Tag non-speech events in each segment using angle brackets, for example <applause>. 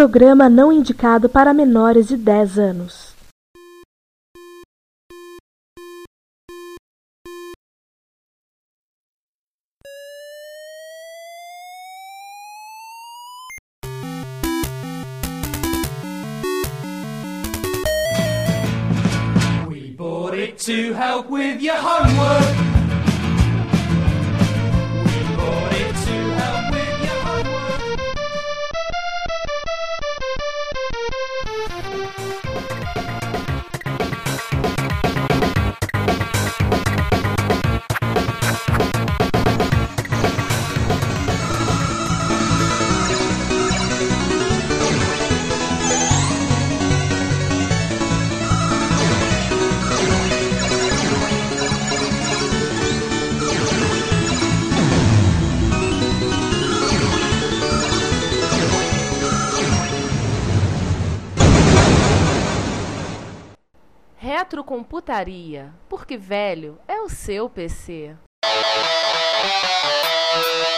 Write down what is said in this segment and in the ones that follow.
programa não indicado para menores de 10 anos. We bought it to help with your homework. Retrocomputaria, porque velho é o seu PC.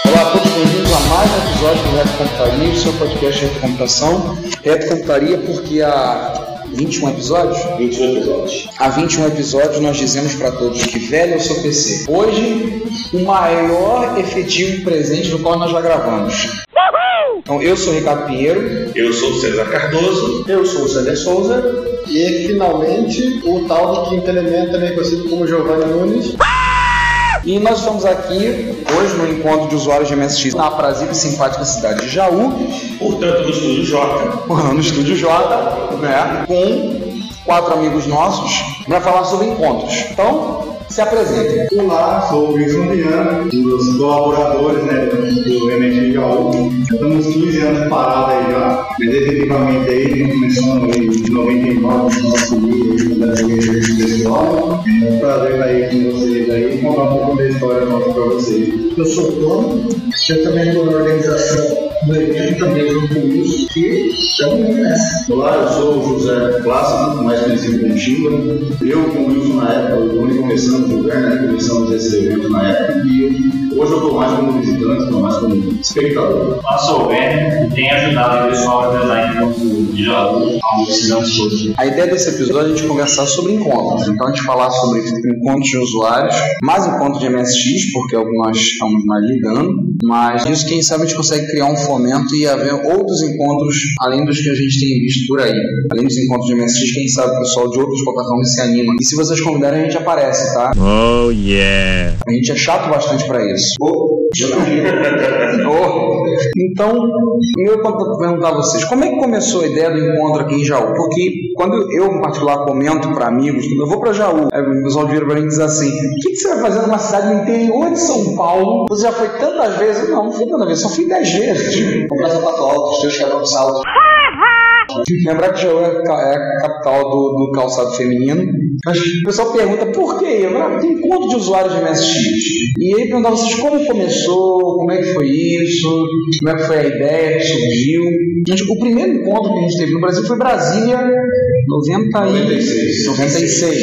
Olá a todos, bem-vindos a mais um episódio do Reto Computaria, o seu podcast de retrocomputação. Reto Computaria porque há 21 episódios? 21 episódios. Há 21 episódios nós dizemos para todos que velho é o seu PC. Hoje, o maior efetivo presente do qual nós já gravamos. Então, eu sou o Ricardo Pinheiro. Eu sou o César Cardoso. Eu sou o Célio Souza. E finalmente o tal de quinto elemento, também conhecido como Giovanni Nunes. E nós estamos aqui hoje no encontro de usuários de MSX na aprazível e simpática cidade de Jaú, Portanto, no Estúdio J. no Estúdio J, né, com quatro amigos nossos para falar sobre encontros. Então, se apresentem. Olá, sou o Wilson Viana, um dos colaboradores né, do MSX Jaú. Estamos 15 anos parados aí já, mas efetivamente aí, começando em 99, nosso livro da Pessoal. É um prazer estar aí com vocês aí e contar um pouco da história nossa para vocês. Eu sou o Tom, eu também estou na organização do evento, também junto com isso, e estamos nessa. Olá, eu sou o José Plácido, mais conhecido como Chimba. Eu com o Wilson na época, o Tony começamos o lugar, né? Começamos esse evento na época e hoje eu estou mais como visitante, estou mais como espectador. Eu sou o Ben e tenho ajudado o pessoal a ao decisão de todos. A ideia desse episódio é a gente conversar sobre encontros. Então, a gente falar sobre encontros de usuários, mais encontros de MSX, porque é o que nós estamos mais lidando, mas isso, quem sabe, a gente consegue criar um fomento e haver outros encontros além dos que a gente tem visto por aí. Além dos encontros de MSX, quem sabe o pessoal de outras plataformas se anima. E se vocês convidarem, a gente aparece, tá? Oh yeah! A gente é chato bastante pra isso. Oh. <laughs> Então, eu vou perguntar a vocês, como é que começou a ideia do encontro aqui em Jaú? Porque quando eu, em particular, comento para amigos, eu vou para Jaú, aí o pessoal vira para mim e diz assim, o que, que você vai fazer numa cidade no interior de São Paulo? Você já foi tantas vezes? Não, não fui tantas vezes, só fui dez vezes. Comprar sapato alto, os teus caras salto. Lembrar que Jaú é ca- é a capital do, do calçado feminino. Mas o pessoal pergunta por "Ah, tem encontro de usuários de MSX. E aí perguntava vocês como começou, como é que foi isso, como é que foi a ideia que surgiu. Gente, o primeiro encontro que a gente teve no Brasil foi Brasília 90 e... 96. 96.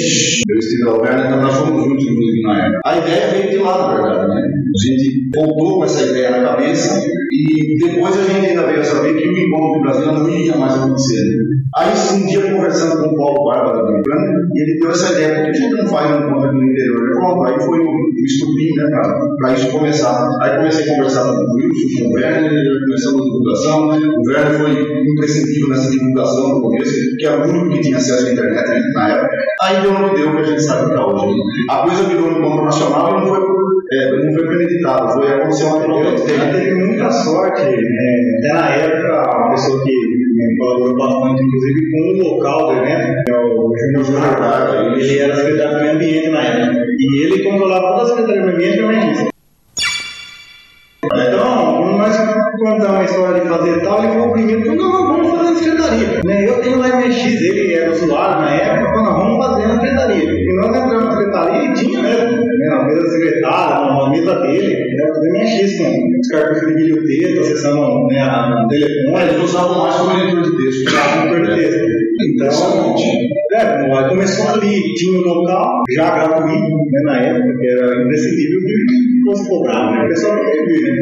Eu estive lá, Werner, nós fomos juntos, inclusive, na época. A ideia veio de lá, na verdade, né? A gente voltou com essa ideia na cabeça e depois a gente ainda veio a saber que o encontro de Brasília não ia mais acontecer. Aí, um dia, conversando com o Paulo do Ucrânia, e ele deu essa ideia, que a gente não faz um encontro aqui no interior? Falei, Pronto, aí foi o o estupim, né, para isso começar. Aí comecei a conversar com o Wilson, com o Werner, começamos a divulgação. O Werner foi imprescindível nessa divulgação no começo, que era o único que tinha acesso à internet na época. Aí deu no que deu, que a gente sabe até hoje. A coisa virou um encontro nacional e não foi, é, não foi premeditado, foi acontecer uma Eu teve muita sorte, é, até na época, uma pessoa que me colaborou bastante, inclusive com o local do evento, que é o Júnior Júnior ele era secretário do meio ambiente na época. E ele controlava toda a secretaria do meio ambiente também. Então, quando nós contamos a história de fazer tal, ele falou primeiro, não, não, vamos fazer na secretaria. Né, Eu tenho lá MX, ele era usuário na época, falou, não, vamos fazer na secretaria. E nós entramos né, na mesa secretária, na mesa dele, era tudo com os cartões de vídeo texto, acessando né, o telefone. Eles usavam mais como leitor de texto. Um leitor de texto. Então, é, É, aí começou ali, tinha um local já gratuito, né, na época, que era imprescindível que fosse cobrar, né? O pessoal vir, né?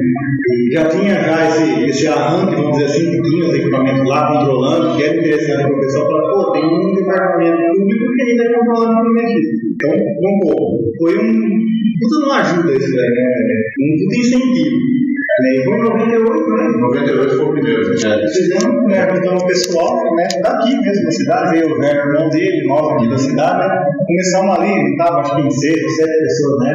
Já tinha já esse, esse arranque, vamos dizer assim, que tinha os equipamentos lá controlando, que era interessante para o pessoal falar, pô, tem um departamento público que ainda está controlando o mexido. Então, vamos pô, foi um. Tudo não ajuda isso daí, né? Um incentivo. Né? E foi em 98, né? 98 foi o primeiro. E fizemos, né, juntamos o pessoal, né, daqui mesmo da cidade, eu, né, o irmão dele, nós aqui da cidade, né, começamos ali, estava acho que em seis, sete pessoas, né,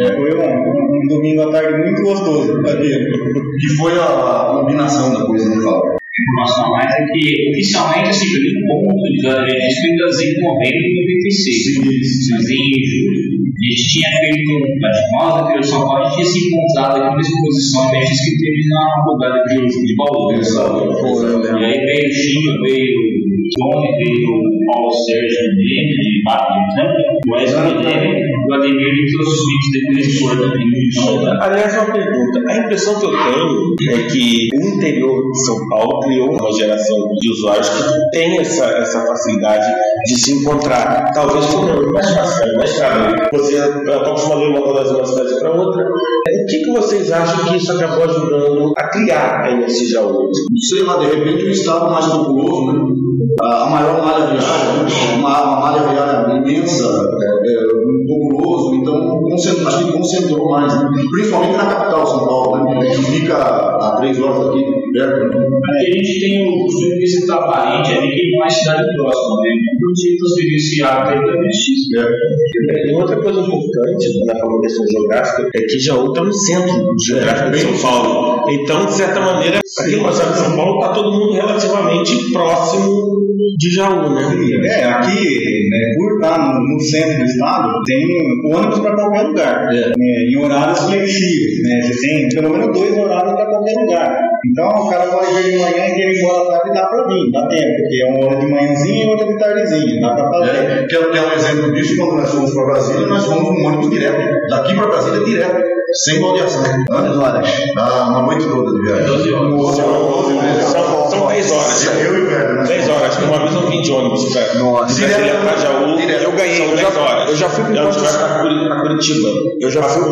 É, foi um, um domingo à tarde muito gostoso, aqui. Que foi a, combinação da coisa que fala. informação a mais é que oficialmente esse primeiro ponto de registro em novembro de 96. Mas em julho gente tinha feito, nós da Criação Paulo, a gente tinha se encontrado aqui numa exposição de eventos que teve na faculdade de de Bauru. E aí veio o Chico, veio o Tony, veio o Paulo Sérgio Guilherme, de Batman, o Guilherme, o Ademir e os suítes depois foram também. Aliás, uma pergunta. A impressão que eu tenho é que o interior de São Paulo criou uma geração de usuários que tem essa, essa facilidade de se encontrar. Talvez por mais fácil, mais claro. Você está acostumado a ir uma das uma cidade para outra. O que, que vocês acham que isso acabou ajudando a criar a MS Jaú? sei lá, de repente um estado mais populoso, né? a a maior malha viária, uma, uma malha viária imensa, é, é, um populoso, então concentrou, acho que concentrou mais, né? principalmente na capital, São Paulo, né? que fica a três horas daqui, perto. Né? Aqui a gente tem o costume de visitar parente ali que é cidade próxima, né? Não tinha transferir esse hábito E outra coisa importante na questão geográfica é que Jaú está no centro geográfico de São Paulo. Então, de certa maneira, aqui no estado de São Paulo está todo mundo relativamente próximo de Jaú, né? É, aqui, né, por estar no, no centro do estado, tem ônibus para qualquer lugar, né, em horários flexíveis, né? Você tem pelo menos dois horários para qualquer lugar. Então, o cara vai ver de manhã e quer ir embora tarde, dá para vir, dá tempo, porque é uma hora de manhãzinha e outra de tardezinha, dá para fazer. É, que é que é um exemplo disso, quando nós fomos para Brasília, nós fomos um ônibus direto. Daqui para Brasília, direto. Sem baldeação. Quantas horas? Ah, uma noite toda de viagem. 12 horas. São, são 10 horas. Eu e o Werner, né? 10 horas. Uma vez eu vim de ônibus pra, Nossa. Direto. pra Jaú. Direto. Eu ganhei, São eu 10 já- horas. eu já fui pro E a gente encontro- vai pra Curi- pra Curitiba. Eu já fui,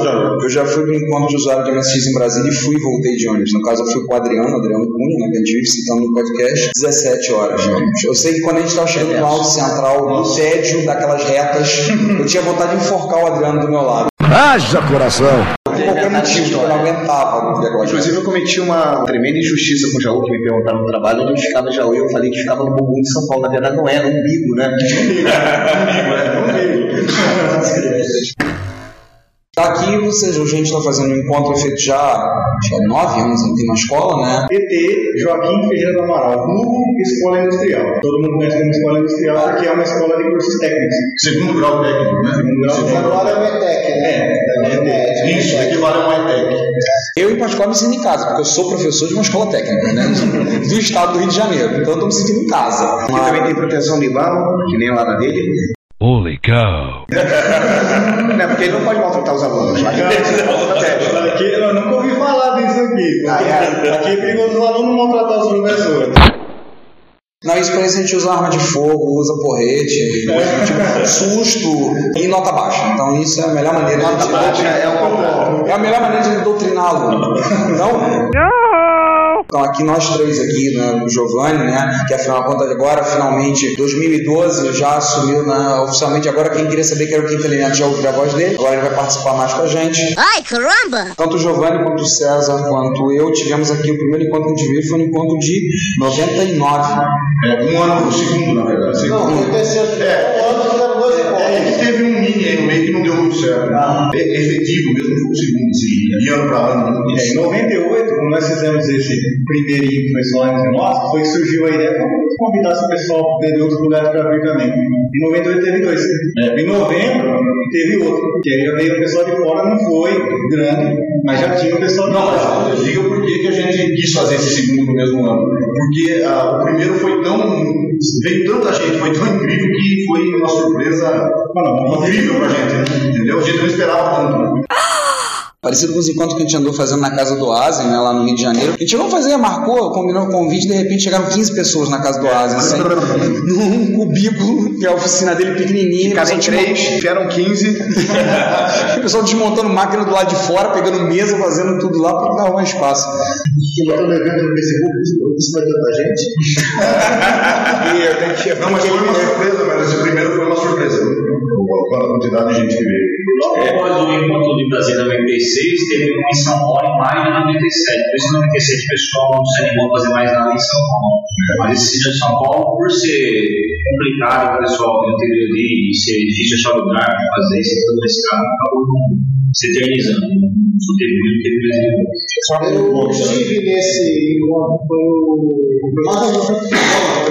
eu já fui para o encontro de usuário de MSX em Brasília e fui e voltei de ônibus. No caso, eu fui com o Adriano, Adriano Cunha, né, que a gente vive citando no podcast, 17 horas de ônibus. Eu sei que quando a gente estava chegando no Alto Central, no tédio daquelas retas, <laughs> eu tinha vontade de enforcar o Adriano do meu lado. Haja coração! Por qualquer motivo, porque eu não aguentava ver aquela Inclusive, eu cometi uma tremenda injustiça com o Jaú, que me perguntaram no trabalho onde ficava Jaú, e eu falei que ficava no bumbum de São Paulo. Na verdade, não era, umbigo, né? <laughs> Tá <laughs> aqui, ou seja, hoje a gente está fazendo um encontro feito já há nove anos, não tem uma escola, né? ET Joaquim Ferreira do Amaral, vulgo Escola Industrial. Todo mundo conhece como Escola Industrial porque é uma escola de cursos técnicos. Segundo grau técnico, né? Segundo grau técnico. Agora é o ETEC, né? É, é, Isso, equivale a um ETEC. Eu, em particular, me sinto em casa, porque eu sou professor de uma escola técnica, né? Do estado do Rio de Janeiro. Então eu tô me sentindo em casa. Aqui também tem proteção de bala, que nem lá na dele. Holy cow! Não, porque ele não pode maltratar os alunos. Aqui protege. Aqui, eu nunca ouvi falar disso aqui. Ah, Aqui é perigoso os alunos maltratar os professores. Não, pra isso a gente usa arma de fogo, usa porrete, tipo, susto e nota baixa. Então isso é a melhor maneira de Nota baixa é uma É a melhor maneira de doutriná-lo. Não? Então aqui nós três aqui, né, o Giovanni, né, que afinal de contas agora, finalmente, 2012, já assumiu, né, oficialmente, agora quem queria saber que era o quinto elemento já ouviu a voz dele, agora ele vai participar mais com a gente. Ai, caramba! Tanto o Giovanni quanto o César, quanto eu, tivemos aqui o primeiro encontro gente viu, foi no encontro de 99. É, um ano no segundo, na verdade. Segundo. Não, foi terceiro. É. Fizeram dois É, é teve um mini aí no meio que não deu muito certo. É, efetivo mesmo, foi o segundo, assim, de ano para ano. né? É, em 98, quando nós fizemos esse primeirinho que foi só entre nós, foi que surgiu a ideia de convidar o pessoal de outros lugares para vir também. Em 98 teve dois. Em novembro teve outro, que aí veio o pessoal de fora, não foi grande, mas já tinha o pessoal Não, mas diga por que a gente quis fazer esse segundo no mesmo ano. Porque ah, o primeiro foi tão. veio tanta gente, foi tão incrível que foi uma surpresa Não, incrível pra gente, né? entendeu? A gente não esperava tanto. <laughs> Parecido com os encontros que a gente andou fazendo na casa do Asen, né, lá no Rio de Janeiro. A gente chegou a fazer, marcou, combinou o convite, de repente chegaram 15 pessoas na casa do Asen, assim, <laughs> num cubículo, que é a oficina dele pequenininha. Em pessoal três, vieram 15. o <laughs> pessoal desmontando máquina do lado de fora, pegando mesa, fazendo tudo lá para dar um espaço. E botando evento no Facebook, isso vai tanta gente. <laughs> E eu tenho que. Não, mas foi uma surpresa, mas esse primeiro foi uma surpresa. Com a quantidade de gente que veio. Logo após o encontro de Brasília 96, teve um em São Paulo em maio de 97. Por isso, em 97, o pessoal não se animou a fazer mais nada em São Paulo. Mas esse sítio de São Paulo, por ser complicado para o pessoal do interior ali, e ser difícil achar lugar para fazer esse todo esse carro, acabou se eternizando. Só teve muito tempo Eu estive nesse encontro, foi o.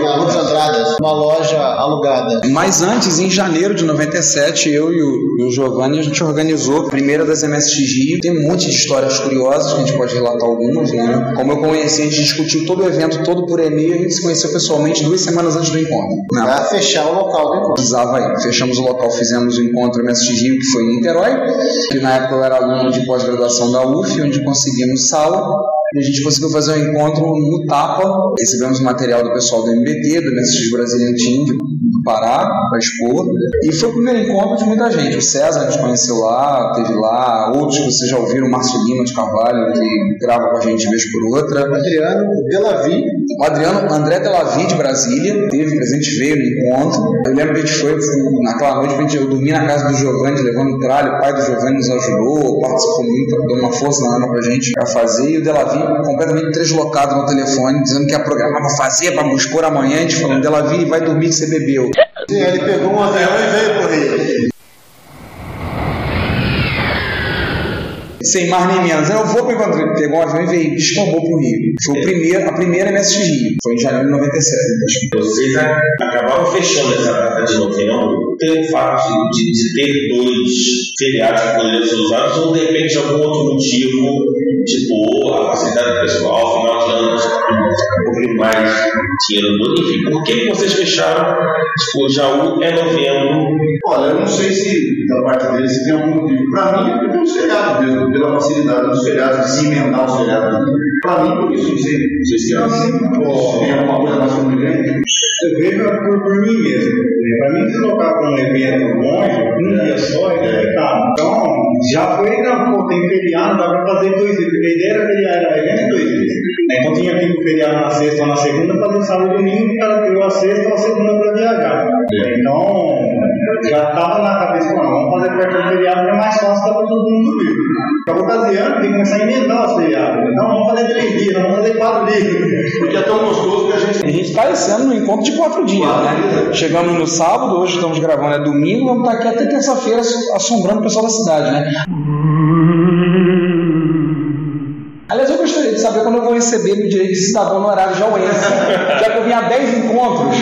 Mais na Andradas, uma loja alugada. Mas antes, em janeiro de 97, eu e o, e o Giovanni, a gente organizou a primeira das MSX Rio. Tem um monte de histórias curiosas que a gente pode relatar algumas, né? Como eu conheci, a gente discutiu todo o evento todo por e-mail, a gente se conheceu pessoalmente duas semanas antes do encontro. Né? Pra fechar o local do encontro. Precisava aí. Fechamos o local, fizemos o encontro MSX Rio, que foi em Niterói, que na época eu era aluno de pós-graduação da UF, onde conseguimos sala. E a gente conseguiu fazer um encontro no Tapa. Recebemos material do pessoal do MBT, do MSX de- do Pará, para expor. E foi o primeiro encontro de muita gente. O César a gente conheceu lá, teve lá. Outros que vocês já ouviram, o Márcio Lima de Carvalho, que grava com a gente vez por outra. Adriano, Delavi, O Adriano, André Delavi de Brasília, teve presente, veio no encontro. Eu lembro que a gente foi, naquela noite, a gente, eu dormi na casa do Giovanni, levando tralho, o pai do Giovanni nos ajudou, participou muito, deu uma força na Ana pra gente a fazer. E o Delavi completamente deslocado no telefone, dizendo que ia programar pra fazer, pra expor amanhã. A gente falou, Delavi, vai dormir que você bebeu. Sim, ele pegou um avião e veio pro Rio. Sem mais nem menos. Eu vou pro encontro. Ele pegou um avião e veio, descambou pro Rio. Foi o primeiro, a primeira MSX Rio. Foi em janeiro de 97. acho que. Vocês acabaram fechando essa data de novembro pelo fato de, de ter dois feriados que poderiam ser usados ou de repente algum outro motivo, tipo a facilidade pessoal, pouquinho mais dinheiro no enfim, por que que vocês fecharam? Tipo, Jaú é novembro, Olha, eu não sei se da parte deles se tem algum motivo. Pra mim é pelos feriados mesmo, pela facilidade dos feriados, de se emendar os feriados. Pra mim, por isso, não sei se vocês têm alguma- tem alguma coisa mais conveniente. Eu vejo por, por mim mesmo. Para mim, deslocar para um evento longe, um dia só, é complicado. Então, já foi, não, pô, tem feriado, dá para fazer dois dias. Porque a ideia era feriado, era evento dois dias. Então, tinha aqui o feriado na sexta ou na segunda, fazer sábado e domingo, o cara tirou a sexta ou a segunda para viajar. Então, já estava na cabeça, não, vamos fazer perto do feriado, que é mais fácil para todo mundo dormir. Para ocasião, tem que começar a inventar os feriados. Então, vamos fazer três dias, vamos fazer quatro dias. Porque é tão gostoso que a gente. A gente está esse ano no encontro de quatro dias, né? Chegamos no sábado, hoje estamos gravando, é domingo, vamos estar aqui até terça-feira assombrando o pessoal da cidade, né? Aliás, eu gostaria de saber quando eu vou receber meu direito de cidadão no horário jauense, <laughs> já que eu vim a 10 encontros.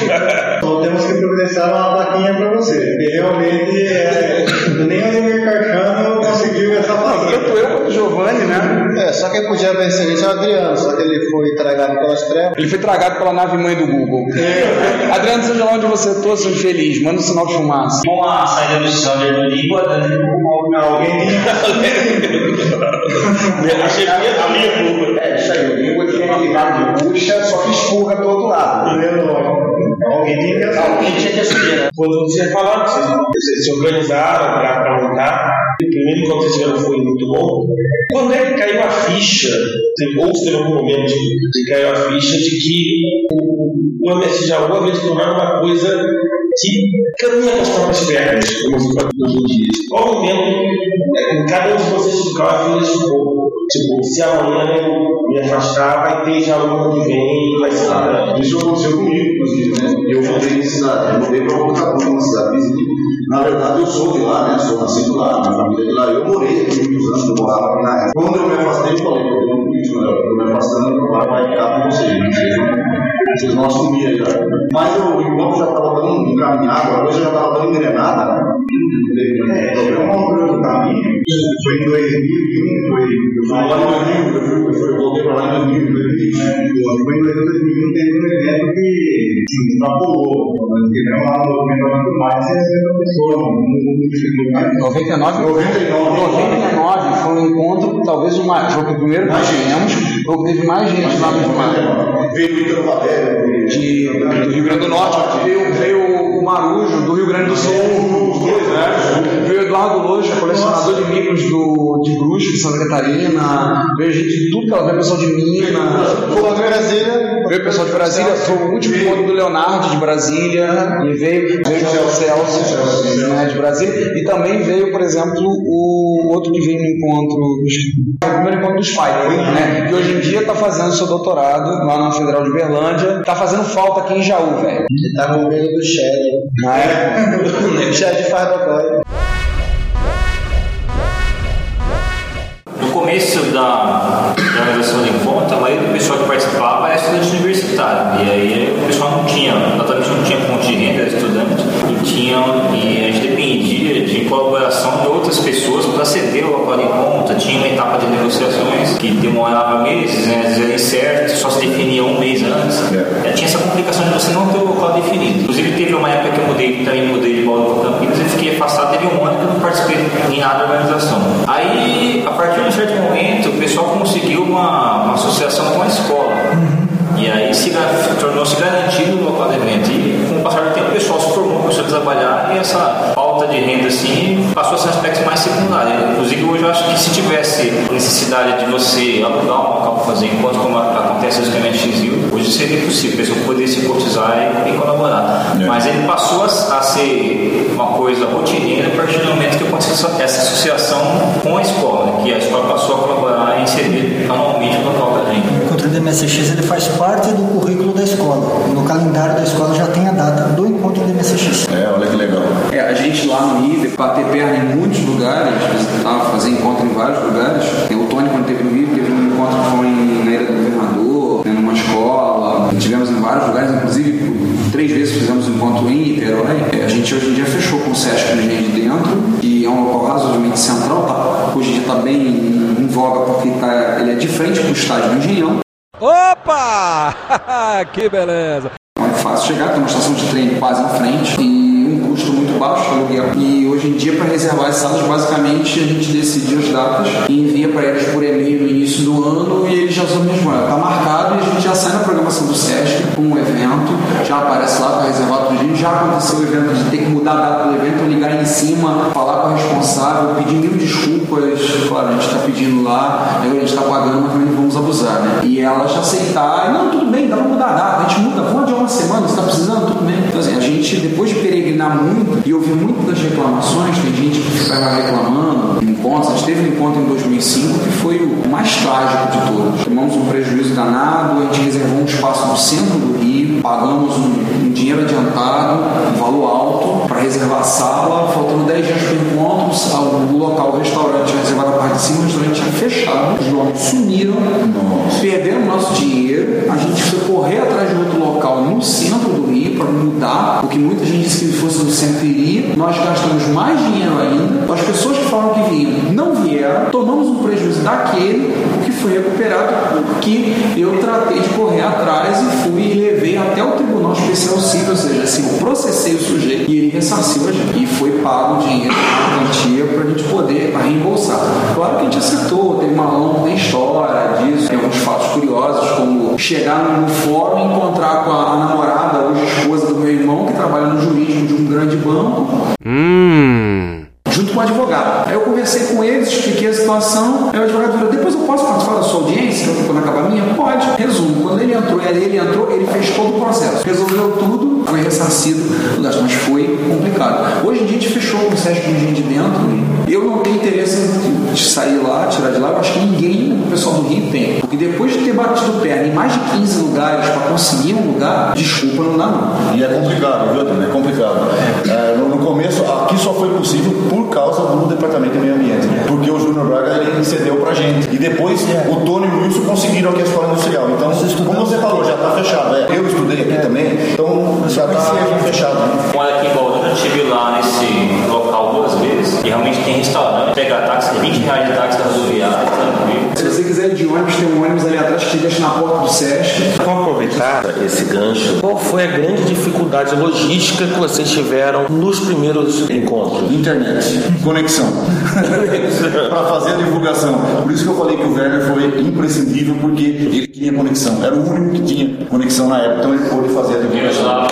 Então temos que providenciar uma plaquinha para você, porque realmente é, nem o Ademir Carcano essa façanha. Tanto eu quanto o Giovanni, né? É, só quem podia vencer isso é o Adriano, só que ele foi tragado pelas trevas. Ele foi tragado pela nave mãe do Google. Adriano, seja lá onde você estou, seja feliz, manda um sinal de fumaça. Com a saída do Sander do Ligo, a Dani ficou Alguém <laughs> achei que ia amigo. É, isso aí, o Google tem aquele rabo de bucha, só que expurga do outro lado. que Alguém tinha que Alguém tinha que assumir, né? Quando vocês falaram que vocês, se organizaram para montar, o primeiro encontro que vocês tiveram foi muito bom. Quando é que caiu a ficha, ou se teve algum momento de, de caiu a ficha de que o, o MS Jaú havia de tornar uma coisa que caminha com as próprias pernas, como se fala hoje em dia. Qual o momento é, em cada um de vocês ficou a filha tipo, tipo, se amanhã eu me afastar, vai ter Jaú ano que vem, vai ser nada. Isso aconteceu comigo, inclusive, né? Eu mudei de cidade, eu mudei para uma cidade vizinha. Na verdade, eu sou de lá, né? Sou nascido lá, minha família é de lá. Eu morei aqui muitos anos, eu morava aqui na época. Quando eu me afastei, eu falei, eu tenho político, né? Eu me afastando, eu vou vai ficar com vocês. né? Vocês não- Vocês vão assumir aí, cara. Mas eu, enquanto já estava tão encaminhado, a coisa já estava tão engrenada, né? Não É, problema. chegou uma altura do caminho, foi em 2001, foi. Eu fui lá em 2000, eu, fui, eu, fui, eu voltei para lá em 2000, 2020. Foi em 2001, teve um evento que que extrapolou Nós tivemos lá no movimento mais de 60 pessoas. no- no- 99? 99. 99 foi um encontro, talvez o mais, foi o primeiro que tivemos, foi o que teve mais gente lá no mar. Veio o Ítalo Valério, do Rio Grande do Norte, veio, veio o Marujo, do Rio Grande do Sul, dois, né? Veio o Eduardo Loja, colecionador de micros do, de Brusque, de Santa Catarina, veio gente de tudo, que ela veio pessoal de Minas, Pô, de Brasília. veio pessoal de Brasília, foi o último encontro do Leonardo de Brasília, e veio, veio o Celso né, de Brasília, e também veio, por exemplo, o outro que veio no encontro, o primeiro encontro do Spider, né, que hoje em dia está fazendo seu doutorado lá na Federal de Uberlândia, está fazendo falta aqui em Jaú, velho. Ele tá no meio do Shed. Ah, é? <laughs> O Shed dodói. No começo da, da organização do encontro, a maioria do pessoal que participava era estudante universitário. E aí o pessoal não tinha, naturalmente não tinha fonte de renda, era estudante, e, tinha, e a gente dependia de colaboração de outras pessoas para aceder ao local de encontro. Tinha uma etapa de negociações que demorava meses, né, às vezes era incerto, só se definia um mês antes. É, Tinha essa complicação de você não ter o local definido. Inclusive teve uma época que eu mudei, também mudei de Paulo para Campinas e fiquei afastado, teve um ano que eu não participei em nada da organização. Aí, a partir de um certo momento, o pessoal conseguiu uma, uma associação com a escola. E aí se tornou-se garantido o local do evento. E com o passar do tempo, o pessoal se formou, começou a trabalhar e essa falta de renda assim passou a ser um aspecto mais secundário. Inclusive, hoje eu acho que se tivesse necessidade de você alugar um local para fazer enquanto como acontece no esquema XU, hoje seria possível, a pessoa poderia se cotizar e, e colaborar. Mas ele passou a, a ser uma coisa rotineira a partir do momento que aconteceu essa, essa associação com a escola, que a escola passou a colaborar e inserir anualmente o local da gente. O encontro do MSX ele faz parte do currículo da escola. No calendário da escola já tem a data do encontro do MSX. É, olha que legal. É, a gente lá no Rio, bater perna em muitos lugares, visitar, fazer encontro em vários lugares. O Tony, quando teve no Rio, teve um encontro que foi na Ilha do Governador, né, numa escola. Tivemos em vários lugares, inclusive três vezes fizemos um encontro em Niterói. É, a gente hoje em dia fechou com o Sesc Engenho de Dentro, que é um local razoavelmente central, tá? hoje em dia está bem em voga porque tá, ele é de frente para o estádio do Engenhão. Opa! <laughs> que beleza! Não é fácil chegar, tem uma estação de trem quase em frente e baixo aluguel. E hoje em dia, para reservar as salas, basicamente a gente decide as datas e envia para eles por e-mail início do ano e eles já são mesmo. Está marcado e a gente já sai na programação do SESC com o evento, já aparece lá, para gente. Já aconteceu o evento de ter que mudar a data do evento, ligar em cima, falar com a responsável, pedir mil desculpas. Claro, a gente está pedindo lá, a gente está pagando, mas também não vamos abusar, né? E ela já aceitar, não, tudo bem, dá para mudar a data, a gente muda, vamos adiar uma semana, você está precisando, tudo bem. Então, assim, a gente, depois de peregrinar muito e ouvir muito das reclamações, tem gente que ficava reclamando, encontros, a gente teve um encontro em 2005 que foi o mais trágico de todos. Tomamos um prejuízo danado, a gente reservou um espaço no centro do Rio, pagamos um, um dinheiro adiantado, um valor alto, para reservar a sala, faltando 10 dias para o encontro, o local, o restaurante reservado a parte de cima, o restaurante tinha fechado, os donos sumiram, perderam nosso dinheiro, a gente foi correr atrás de outro local no centro do Rio para mudar, o que muita gente disse que fosse no centro iria, nós gastamos mais dinheiro ainda, as pessoas que falaram que vinham não vieram, tomamos um prejuízo daquele, que foi recuperado porque eu tratei de correr atrás e fui e levei até o Tribunal Especial Civil, ou seja, assim, eu processei o sujeito e ele ressarciu a gente. E foi pago o dinheiro, quantia, para a gente poder reembolsar. Claro que a gente acertou, teve uma longa história disso, tem alguns fatos curiosos, como chegar no fórum e encontrar com a, a namorada, hoje esposa do meu irmão, que trabalha no jurídico de um grande banco, Hum. Com o advogado. Aí eu conversei com eles, expliquei a situação. Aí o advogado falou: depois eu posso participar da sua audiência, quando acabar a minha? Pode. Resumo: quando ele entrou, ele, ele entrou, ele fez todo o processo. Resolveu tudo, foi ressarcido, mas foi complicado. Hoje em dia a gente fechou com o Sérgio Engenho de dentro. Eu não tenho interesse de sair lá, tirar de lá. Eu acho que ninguém, o pessoal do Rio, tem. Porque depois de ter batido perna em mais de 15 lugares para conseguir um lugar, desculpa, não dá não. E é complicado, viu? É complicado. É, começo, aqui só foi possível por causa do Departamento de Meio Ambiente. Porque o Júnior Braga ele cedeu pra gente. E depois o Tony e o Wilson conseguiram aqui a escola industrial. Então, como você falou, já está fechado. É, eu estudei aqui também, então já está fechado. Né? Olha aqui em eu estive lá nesse local duas vezes e realmente tem restaurante, pegar táxi, 20 reais de táxi da rodoviária, tranquilo. Se você quiser aí de ônibus, tem um ônibus ali atrás que deixa na porta do Sesc. Vou aproveitar esse gancho. Qual foi a grande dificuldade logística que vocês tiveram nos primeiros encontros? Internet, conexão. <laughs> para fazer a divulgação. Por isso que eu falei que o Werner foi imprescindível, porque ele tinha conexão. Era o único que tinha conexão na época, então ele pôde fazer a divulgação.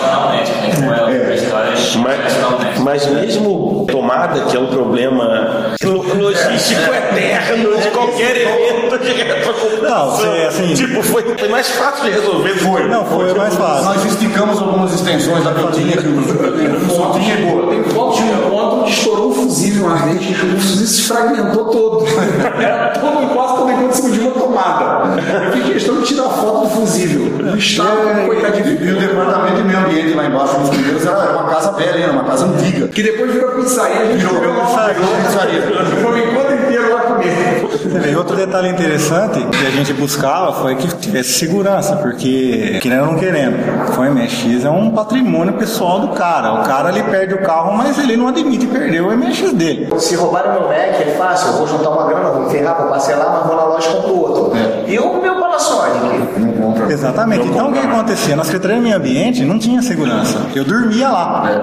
Mas, mas mesmo tomada, que é um problema lo- <laughs> logístico eterno de qualquer evento de retrocomputação. Não, foi assim- Tipo, foi, foi mais fácil de resolver. Foi. Não, foi mais fácil. Nós esticamos algumas extensões da cantinha que o só tinha boa. Tem foto de onde estourou um fusível ardente e o fusível se fragmentou todo. <laughs> Era todo, quase todo em cima de uma tomada. Eu fiz questão de tirar foto do fusível. No estado, coitadinho. E o departamento de meio ambiente lá embaixo, nos primeiros, era uma casa velha, era uma casa antiga. Que depois virou pizzaria, a gente Virou comeu lá pizzaria, uma pizzaria. Ficou o encontro inteiro lá. Você vê, Outro detalhe interessante que a gente buscava foi que tivesse segurança, porque querendo ou não querendo, o MX é um patrimônio pessoal do cara. O cara ele perde o carro, mas ele não admite perder o MX dele. Se roubarem meu Mac, é fácil, eu vou juntar uma grana, vou me ferrar, vou parcelar, mas vou na loja e compro outro. E o meu Panasonic? Não compra. Exatamente. Então o que acontecia? Na Secretaria do Meio Ambiente não tinha segurança. Eu dormia lá.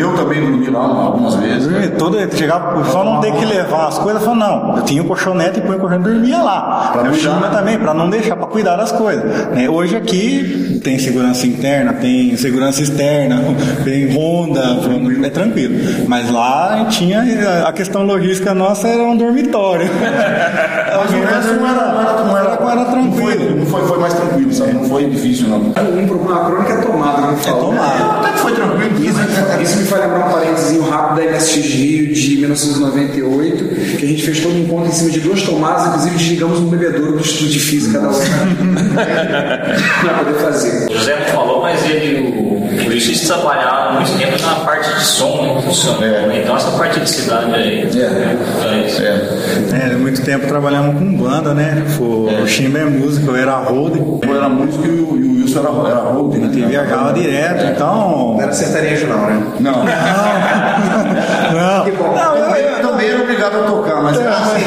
Eu também dormi lá algumas vezes. Dormia todo, chegava, só não ter que levar as coisas. Falou, não, eu tinha o colchonete e põe o colchonete e dormia lá. Pra eu não tinha deixar. também, para não deixar, para cuidar das coisas. né? Hoje aqui tem segurança interna, tem segurança externa, tem ronda, é tranquilo. Mas lá tinha a questão logística nossa era um dormitório. <laughs> Mas o resto não era, não era, não era, Era- era tranquilo. Não foi, não foi, foi mais tranquilo, sabe? Não foi difícil, não. Um problema crônico é tomada, não fala. tomada. Até que foi tranquilo. Isso, isso me faz lembrar um parênteses rápido da MSX Rio de 1998, que a gente fez todo um encontro em cima de duas tomadas, inclusive desligamos um bebedouro do estudo de física da outra <laughs> para poder fazer. O José não falou, mas ele, o, o Luiz trabalhava muito tempo na parte de som, né? do som. Então essa parte de cidade aí. É. isso. É, muito tempo trabalhamos com banda, né? O Chimba é músico, eu era road. Eu era músico e o, Wilson era, era hold, né? E viajava direto, então. Não era sertanejo não, né? Não. Não, não, <laughs> eu, Também, eu, também era obrigado a tocar, mas era assim,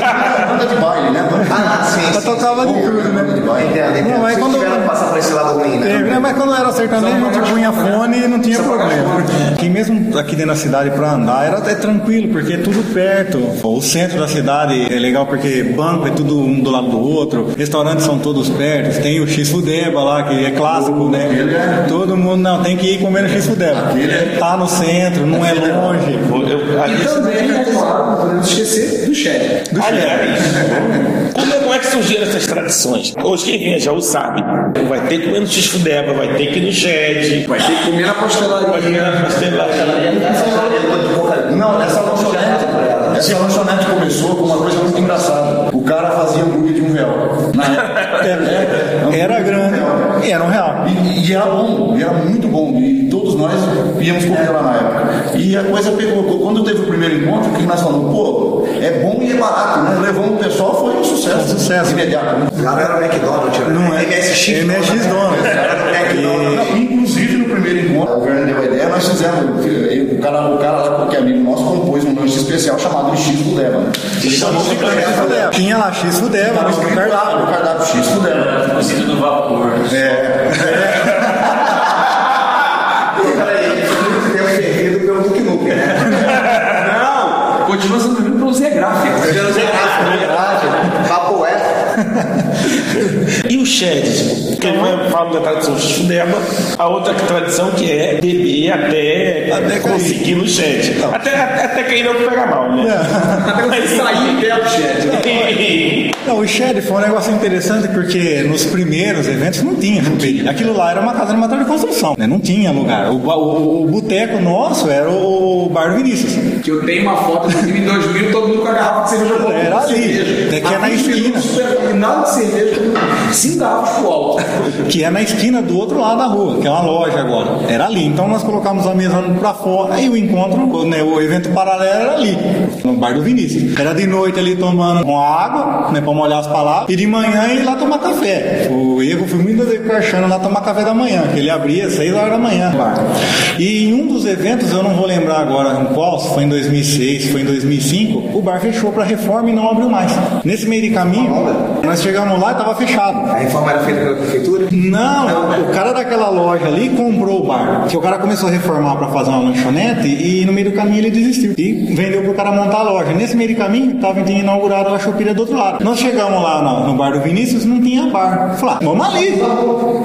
banda de baile, né? Ah, sim. eu tocava de tudo, Banda né? de baile. Entendo, entendo. Não, mas Vocês quando- que passar por esse lado ruim, né? Né? Mas quando era sertanejo, a gente punha fone e não tinha problema. Aqui mesmo aqui dentro da cidade pra andar era até tranquilo, porque é tudo perto. O centro da cidade é legal porque banco é tudo um do lado do outro, restaurantes são todos perto, tem o X-Fudeba lá, que é clássico, né? Todo mundo não tem que ir comer no X-Fudeba. Tá no centro, não é longe. Eu- E também, é claro, não podemos esquecer do Shed. Aliás, como é, como é que surgiram essas tradições? Hoje quem vem a Jaú sabe. Vai ter que comer no X-Fudeba, vai ter que ir no Shed, Vai ter que comer na vai ter pastelaria. na pastelaria. Não, essa lanchonete, essa lanchonete começou com uma coisa muito engraçada. O cara fazia hambúrguer de um real. Na época. Era, era grande e era um real. E, e era bom, e era muito bom. E todos nós íamos comer lá na época. E a coisa pegou. Quando teve o primeiro encontro, o que nós falamos? Pô, é bom e é barato, né? Levamos o pessoal, foi um sucesso. Um sucesso. Imediato. né? Lá não era o McDonald's, né? Não é MSX. O McDonald's. Não, inclusive no primeiro encontro, o Werner deu a ideia, nós fizemos. eu- O cara, o cara lá, que é amigo nosso, compôs um lanche especial chamado X Fudeba. Né? Ele chamou de X-Fudeba. Tinha lá X-Fudeba Tava no cardápio. no cardápio X Fudeba. Cozido no vapor. Peraí, ele foi muito tempo fervido pelo Duke Nukem, né? <laughs> Não, continua sendo comido pelo Zé Gráfico. É. <laughs> E o Shed? Porque eu falo da tradição X-Fudeba, a outra tradição que é beber até, Até conseguir no Shed. Até, até, até cair não pegar mal, né? Até você sair perto do Shed. Não, o Shed foi um negócio interessante porque nos primeiros eventos não tinha chuperia. Aquilo lá era uma casa de material de construção, né? Não tinha lugar. O, o, o boteco nosso era o bar do Vinícius. Que eu tenho uma foto do em 2000, todo mundo com a garrafa de cerveja boa. Era ali. Até que é na Há 20 esquina. nada de cerveja. Árvores pro alto. que é na esquina do outro lado da rua, que é uma loja agora. Era ali. Então nós colocamos a mesa pra fora e o encontro, né, o evento paralelo era ali, no bar do Vinícius. Era de noite ali tomando uma água, né, pra molhar as palavras, e de manhã ir lá tomar café. O erro foi muitas vezes com o Archano lá tomar café da manhã, que ele abria às 6 horas da manhã. E em um dos eventos, eu não vou lembrar agora em qual, se foi em 2006, se foi em 2005, o bar fechou pra reforma e não abriu mais. Nesse meio de caminho, nós chegamos lá e tava fechado. A reforma era feita pela prefeitura? Não, o cara daquela loja ali comprou o bar. Que o cara começou a reformar pra fazer uma lanchonete e no meio do caminho ele desistiu. E vendeu pro cara montar a loja. Nesse meio do caminho, tava inaugurada a choperia do outro lado. Nós chegamos lá no, bar do Vinícius, não tinha bar. Falei, ah, vamos ali.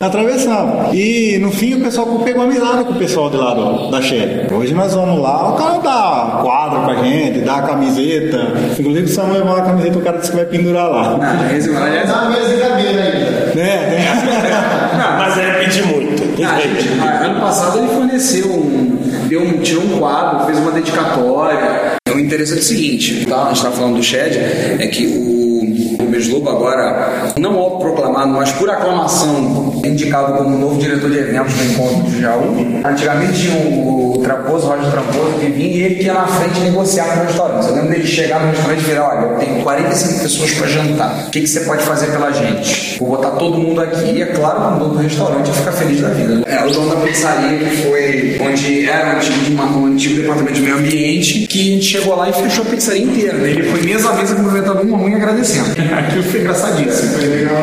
Atravessamos. E no fim o pessoal pegou amizade com o pessoal de lá do, da Shed. Hoje nós vamos lá, o cara dá quadro pra gente, dá camiseta. Inclusive, se você levar a camiseta, o cara disse que vai pendurar lá. Ah, lá é- Dá uma mesa de cadeira ainda. Né? <laughs> Mas é pedir muito. Ah, gente, ah, ano passado ele forneceu um. Deu um, tirou um quadro, fez uma dedicatória. O interessante é o seguinte, tá? A gente estava falando do Shed, é que o, o Mês Lobo agora, não autoproclamado, mas por aclamação, indicado como novo diretor de eventos do encontro de Jaú. Antigamente tinha o, o Tramposo, o Roger Tramposo, que vinha e ele que ia na frente negociar com o restaurante. Eu lembro dele chegar no restaurante e virar, olha, eu tenho 45 pessoas para jantar. O que, que você pode fazer pela gente? Vou botar todo mundo aqui e é claro o dono do restaurante ia ficar feliz da vida. É, o dono da pizzaria que foi onde era um antigo, de uma- um antigo departamento de meio ambiente, que a gente chegou lá e fechou a pizzaria inteira. né? Ele foi mesa a mesa cumprimentando uma mãe e agradecendo. <laughs> Aquilo foi engraçadíssimo. Foi legal.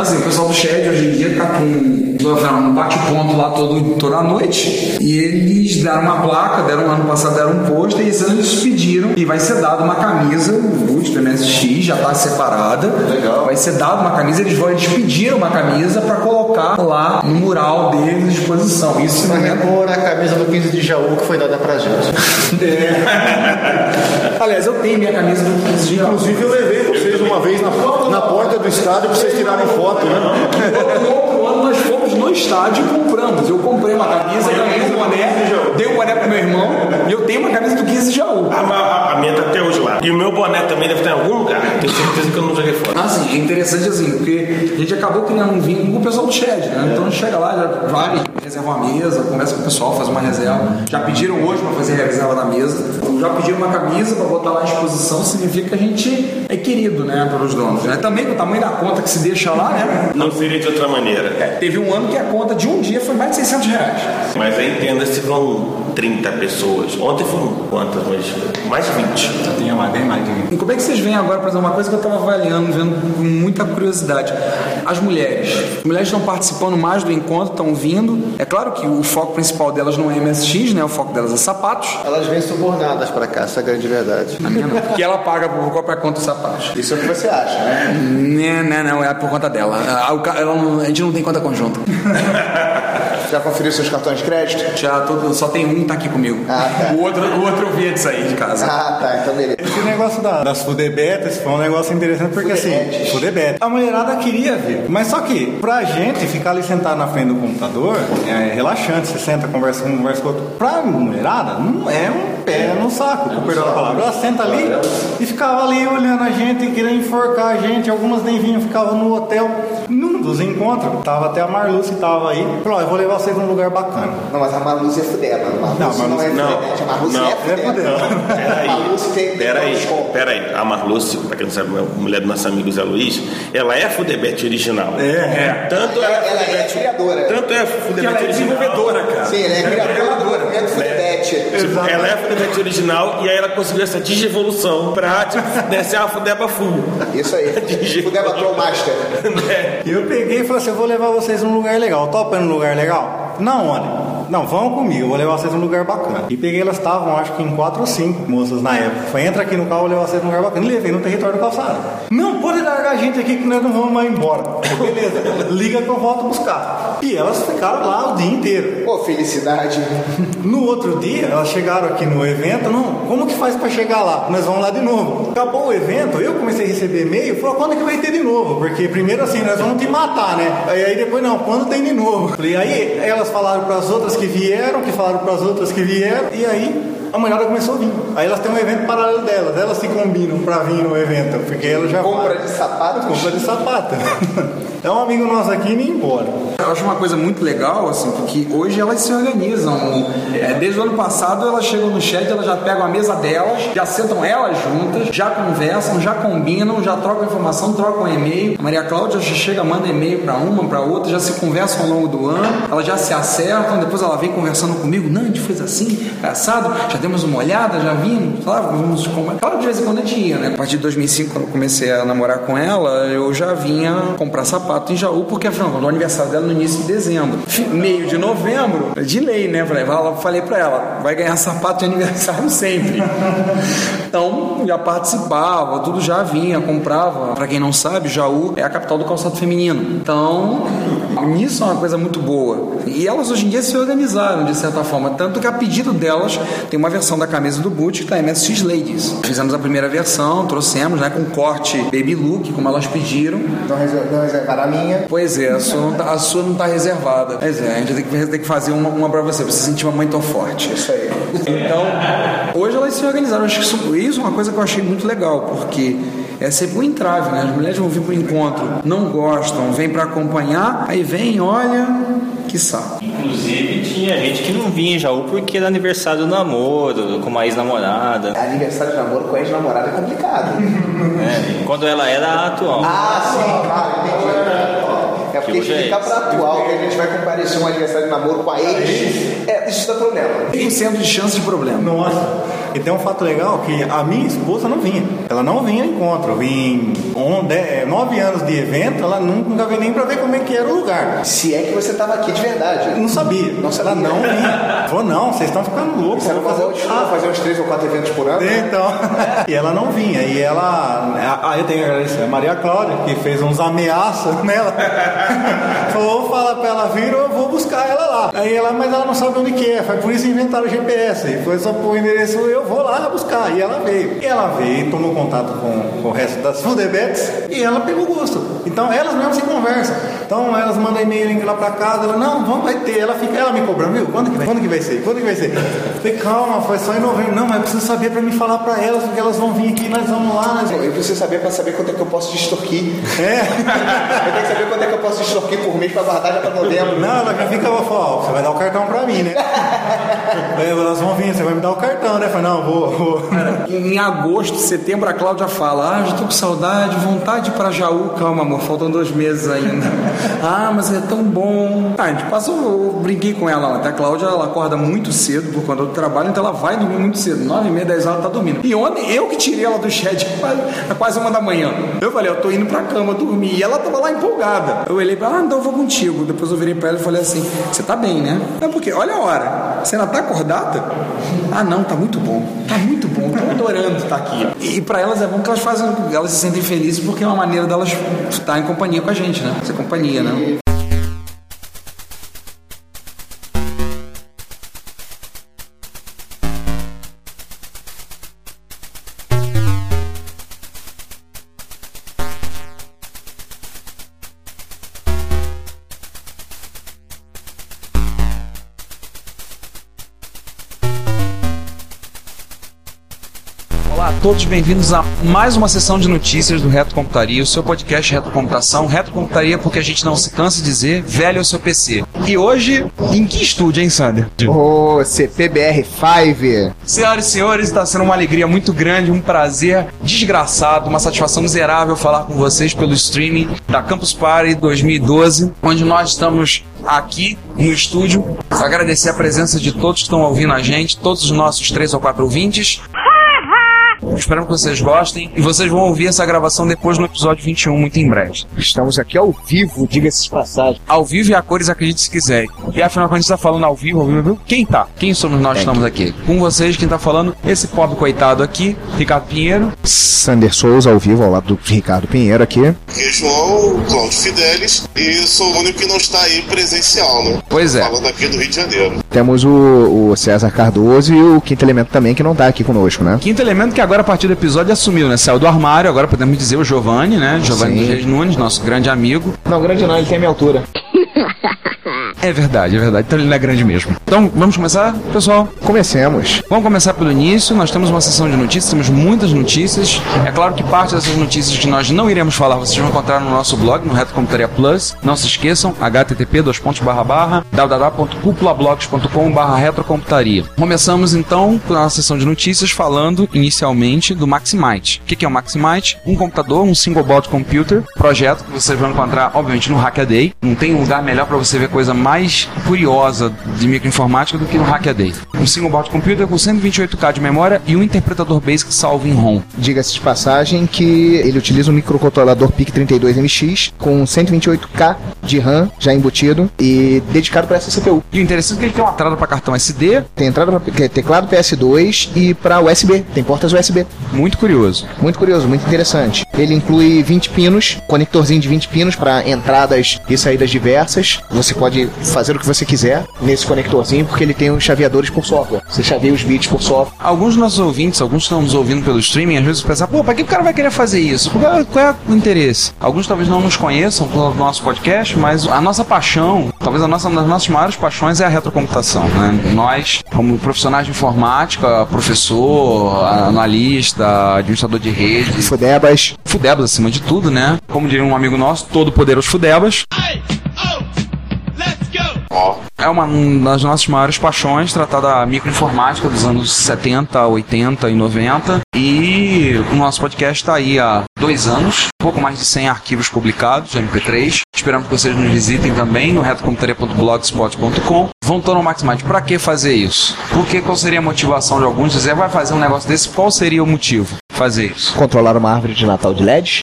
Assim, o pessoal do Shed hoje em dia tá com um bate-ponto lá todo, toda noite. E eles deram uma placa, deram ano passado deram um pôster e esse ano eles pediram e vai ser dado uma camisa, o Boot do MSX já tá separada. Legal. Vai ser dado uma camisa, eles vão eles pediram uma camisa para colocar lá no mural deles à disposição. Isso não é repor a camisa do 15 de Jaú que foi dada pra gente. <laughs> Aliás, eu tenho minha camisa do 15 de Inclusive eu levei vocês uma vez na, na porta do estádio pra vocês tirarem foto, né? Nós fomos no estádio e compramos. Eu comprei uma camisa, ganhei um boné, dei um boné pro meu irmão e eu tenho uma camisa do 15 de Jaú. A, a, a minha tá até hoje lá. E o meu boné também deve estar em algum lugar. Tenho certeza que eu não joguei fora. Assim, é interessante assim, porque a gente acabou criando um vínculo com o pessoal do Shed, né? Então a gente chega lá, já vai, reserva uma mesa, conversa com o pessoal, faz uma reserva. Já pediram hoje para fazer a reserva da mesa. Já pediram uma camisa para botar lá à disposição, significa que a gente é querido, né, pelos donos. Né? Também com o tamanho da conta que se deixa lá, né? Não seria de outra maneira. É, teve um ano que a conta de um dia foi mais de 600 reais. Mas aí entenda se vão 30 pessoas. Ontem foram quantas? Mas mais de 20. Tinha mais, bem mais de E como é que vocês veem agora, por exemplo, uma coisa que eu estava avaliando, vendo com muita curiosidade. As mulheres. As mulheres estão participando mais do encontro, estão vindo. É claro que o foco principal delas não é MSX, né? O foco delas é sapatos. Elas vêm subornadas pra cá, essa é a grande verdade. A minha não. Porque ela paga por própria conta os sapatos. Isso é o que você acha, né? Não, não, não, é por conta dela. Ela a gente não tem conta conjunta. <laughs> Já conferiu seus cartões de crédito? Já todo, só tem um que tá aqui comigo. Ah, tá. O outro, o outro eu vi de sair de casa. Ah, tá, então beleza. Esse negócio da- das fudebetas foi um negócio interessante porque assim, fudebete. A mulherada queria ver. Mas só que, pra gente ficar ali sentado na frente do computador, é relaxante, você senta, conversa com um, conversa com outro. Pra mulherada, não é um pé no saco, com perdão da palavra. Ela senta ali e ficava ali olhando a gente, querendo enforcar a gente. Algumas nem vinham, ficavam no hotel. Num dos encontros, tava até a Marluce tava aí. Falou, ó, eu vou levar vocês num lugar bacana. Não, mas a Marluce é fudeba. A Marluce Não, não, Marluce- é não. fudebete. A Marluce Não, é é fudeba. Peraí. A Peraí, peraí. A Marluce, pra quem não sabe, a mulher do nosso amigo Zé Luiz, ela é a Fudebete original. É, é. Tanto Ela, é, ela é criadora. tanto é a Fudebete original. cara. Sim, ela é criadora do movimento Fudebete. Tipo, ela é a original e aí ela conseguiu essa digievolução pra tipo, né, ser uma Fudeba full. Isso aí. <laughs> Fudeba Troll Master. <laughs> Né? E eu peguei e falei assim: eu vou levar vocês num lugar legal. Topa num lugar legal? Não, olha. Não, vão comigo, eu vou levar vocês num lugar bacana. E peguei, elas estavam, acho que em quatro ou cinco moças na época. Foi, entra aqui no carro, eu vou levar vocês num lugar bacana. E levei no território do calçado. Não, pode largar a gente aqui que nós não vamos mais embora. <laughs> Beleza, liga que eu volto buscar. E elas ficaram lá o dia inteiro. Pô, felicidade. No outro dia, elas chegaram aqui no evento, não, como que faz pra chegar lá? Nós vamos lá de novo. Acabou o evento, eu comecei a receber e-mail, falou, quando que vai ter de novo? Porque primeiro assim, nós vamos te matar, né? Aí, aí depois, não, quando tem de novo? Falei, aí elas falaram pras outras que vieram, que falaram pras outras que vieram, e aí a mulherada começou a vir. Aí elas têm um evento paralelo delas, elas se combinam pra vir no evento, porque elas já Compra de sapato? Compra de sapato. É <laughs> um amigo nosso aqui e nem embora. Eu acho uma coisa muito legal, assim, porque hoje elas se organizam. É, desde o ano passado elas chegam no chat, elas já pegam a mesa delas, já sentam elas juntas, já conversam, já combinam, já trocam informação, trocam e-mail. A Maria Cláudia já chega, manda e-mail pra uma, pra outra, já se conversam ao longo do ano, elas já se acertam, depois ela vem conversando comigo, não, a gente fez assim, engraçado, já demos uma olhada, já vimos, claro, vamos comprar. Claro, de vez em quando a gente ia, né? A partir de 2005, quando eu comecei a namorar com ela, eu já vinha comprar sapato em Jaú, porque afinal, o aniversário dela no início de dezembro. Meio de novembro, de lei, né? Falei, falei pra ela, vai ganhar sapato de aniversário sempre. Então, já participava, tudo já vinha, comprava. Pra quem não sabe, Jaú é a capital do calçado feminino. Então, nisso é uma coisa muito boa. E elas hoje em dia se organizaram, de certa forma. Tanto que a pedido delas, tem uma versão da camisa do Boot que tá MSX Ladies. Fizemos a primeira versão, trouxemos, né, com corte baby look, como elas pediram. Não, reser- não reservaram a minha. Pois é, a sua não tá, não tá reservada. Pois é, a gente tem que, tem que fazer uma, uma pra você, pra você sentir uma mãe tão forte. Isso aí. Então, hoje elas se organizaram. Acho que isso, isso é uma coisa que eu achei muito legal, porque é sempre um entrave, né? As mulheres vão vir pro encontro, não gostam, vêm pra acompanhar, aí vem, olha, saco. Inclusive, tinha gente que não vinha em Jaú porque era aniversário do namoro, com uma ex-namorada. Aniversário de namoro com ex-namorada é complicado. né? <laughs> Quando ela era atual. Ah, sim, claro, entendi. É porque Que hoje é pra atual que a gente vai comparecer um aniversário de namoro com a ex. É, isso dá problema. 100% de chance de problema. Nossa. E tem um fato legal que a minha esposa não vinha. Ela não vinha no encontro. Vim on, de, nove anos de evento, ela nunca veio nem pra ver como é que era o lugar. Se é que você tava aqui de verdade. Eu não sabia. Não sabia. Ela não vinha. Falou, não, vocês estão ficando loucos. Você não fazer, uns, Ah, fazer uns três ou quatro eventos por ano? Então, <laughs> e ela não vinha. E ela. Aí eu tenho que agradecer a Maria Cláudia, que fez uns ameaças <laughs> nela. <laughs> Falou, fala pra ela vir, eu vou buscar ela lá. Aí ela, mas ela não sabe onde que é. Foi por isso inventaram o GPS. E foi só pôr o endereço, eu vou lá buscar. E ela veio. E ela veio, tomou contato com, com o resto das Fudebetes e ela pegou gosto. Então elas mesmas se conversam. Então elas mandam e-mail lá pra casa, ela, não, vamos, vai ter. Ela fica, ela me cobrando, viu? Quando que vai? Quando que vai ser? Quando que vai ser? Eu Falei, calma, foi só em novembro. Não, mas eu preciso saber pra me falar pra elas, porque elas vão vir aqui, nós vamos lá. Nós... Eu preciso saber pra saber quanto é que eu posso extorquir. É. <laughs> eu tenho que saber quanto é que eu posso extorquir por mês pra guardar já pra novembro. Não, ela já fica, ela fala, ó, você vai dar o cartão pra mim, né? <laughs> Aí elas vão vir, você vai me dar o cartão, né? Eu falei, não, vou, vou. Em agosto, setembro, a Cláudia fala: Ah, já tô com saudade, vontade pra Jaú. Calma, amor, faltam dois meses ainda. <laughs> ah, mas é tão bom. Ah, a gente passou, eu brinquei com ela ontem. A Cláudia, ela acorda muito cedo por conta do trabalho, então ela vai dormir muito cedo. Nove e meia, dez horas ela tá dormindo. E ontem, eu que tirei ela do chat, <laughs> quase, quase uma da manhã. Eu falei: Eu tô indo pra cama dormir. E ela tava lá empolgada. Eu olhei pra ela: Ah, então eu vou contigo. Depois eu virei pra ela e falei assim: Você tá bem, né? É porque, olha a hora. Você ainda tá acordada? Ah, não, tá muito Tá muito bom. Tô adorando estar aqui. E pra elas é bom que elas fazem, elas se sentem felizes porque é uma maneira delas estar em companhia com a gente, né? Ser companhia, né? Todos, bem-vindos a mais uma sessão de notícias do Reto Computaria, o seu podcast Reto Computação. Reto Computaria porque a gente não se cansa de dizer, velho é o seu PC. E hoje, em que estúdio, hein, Sander? O CPBR5. Senhoras e senhores, está sendo uma alegria muito grande, um prazer desgraçado, uma satisfação miserável falar com vocês pelo streaming da Campus Party 2012, onde nós estamos aqui no estúdio. Agradecer a presença de todos que estão ouvindo a gente, todos os nossos três ou quatro ouvintes. Espero que vocês gostem e vocês vão ouvir essa gravação depois no episódio 21, muito em breve. Estamos aqui ao vivo, diga-se de passagem. Ao vivo e a cores, acredite se quiser. E afinal, quando a gente tá falando ao vivo, ao vivo, ao vivo, quem tá? Quem somos nós que estamos aqui? Com vocês, quem tá falando, esse pobre coitado aqui, Ricardo Pinheiro. Sander Souza ao vivo, ao lado do Ricardo Pinheiro aqui. E João Cláudio Fidelis e sou o único que não está aí presencial, né? Pois é. Falando aqui do Rio de Janeiro. Temos o, o César Cardoso e o Quinto Elemento também, que não tá aqui conosco, né? Quinto elemento que agora, a partir do episódio, assumiu, né? Saiu do armário, agora podemos dizer o Giovanni, né? Giovanni Reis Nunes, nosso grande amigo. Não, grande não, ele tem a minha altura. <laughs> É verdade, é verdade. Então ele não é grande mesmo. Então, vamos começar, pessoal? Comecemos. Vamos começar pelo início. Nós temos uma sessão de notícias, temos muitas notícias. É claro que parte dessas notícias que nós não iremos falar, vocês vão encontrar no nosso blog, no Reto Computaria Plus. Não se esqueçam, http www.cupulablogs.com retrocomputaria. Começamos então com a sessão de notícias falando inicialmente do Maximite. O que é o Maximite? Um computador, um single board computer, projeto que vocês vão encontrar, obviamente, no Hackaday. Não tem lugar melhor para você ver coisa mais curiosa de microinformática do que no Hackaday. Um single board computer com 128K de memória e um interpretador BASIC salvo em ROM. Diga-se de passagem que ele utiliza um microcontrolador PIC32MX com 128K de RAM já embutido e dedicado para essa CPU. E o interessante é que ele tem uma entrada para cartão SD, Tem entrada para teclado PS2 e para USB. Tem portas USB. Muito curioso. Muito curioso, muito interessante. Ele inclui 20 pinos, conectorzinho de 20 pinos para entradas e saídas diversas. Você pode fazer o que você quiser nesse conectorzinho porque ele tem os chaveadores por software. Você chaveia os bits por software. Alguns dos nossos ouvintes, alguns que estão nos ouvindo pelo streaming, às vezes pensam, pô, pra que o cara vai querer fazer isso? Qual, qual é o interesse? Alguns talvez não nos conheçam pelo nosso podcast, mas a nossa paixão, talvez a nossa, uma das nossas maiores paixões é a retrocomputação. Né? Nós, como profissionais de informática, professor, analista, administrador de rede. Fudebas. Fudebas acima de tudo, né? Como diria um amigo nosso, todo poder aos fudebas. É uma das nossas maiores paixões, tratar da microinformática dos anos 70, 80 e 90. E o nosso podcast está aí há dois anos, pouco mais de 100 arquivos publicados de MP3. Esperamos que vocês nos visitem também no retocomputaria.blogspot.com. Vão estar no Maximite. Para que fazer isso? Porque qual seria a motivação de alguns dizer, vai fazer um negócio desse? Qual seria o motivo? Fazer isso. Controlar uma árvore de Natal de LED?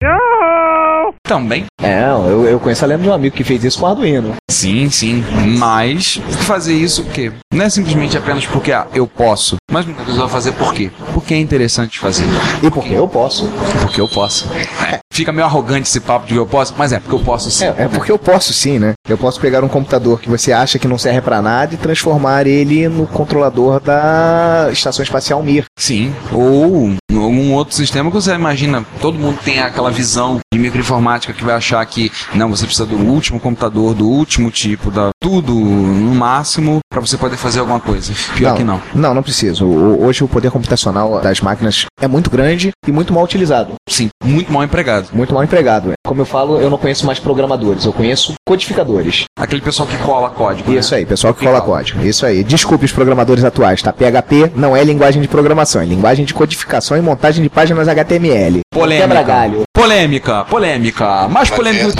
Também. É, eu, eu conheço a lenda de um amigo que fez isso com Arduino. Sim, sim. Mas fazer isso porque não é simplesmente apenas porque ah, eu posso, mas muitas vezes vai fazer por quê? Porque é interessante fazer. E porque eu posso. Porque eu posso. É, Fica meio arrogante esse papo de que eu posso, mas é porque eu posso sim. É, é porque eu posso sim, né? Eu posso pegar um computador que você acha que não serve pra nada e transformar ele no controlador da Estação Espacial Mir. Sim. Ou algum outro sistema que você imagina, todo mundo tem aquela visão de microinformática que vai achar que não, você precisa do último computador, do último tipo, da tudo no máximo para você poder fazer alguma coisa. Pior que não. Não, não preciso. Hoje o poder computacional das máquinas é muito grande e muito mal utilizado. Sim, muito mal empregado. Muito mal empregado. Como eu falo, eu não conheço mais programadores, eu conheço codificadores. Aquele pessoal que cola código. Isso aí, pessoal que cola código. Isso aí. Desculpe os programadores atuais, tá? PHP não é linguagem de programação, é linguagem de codificação e montagem de páginas HTML. Polêmica. Quebra galho. Polêmica, polêmica. Mais polêmica. Mamilos,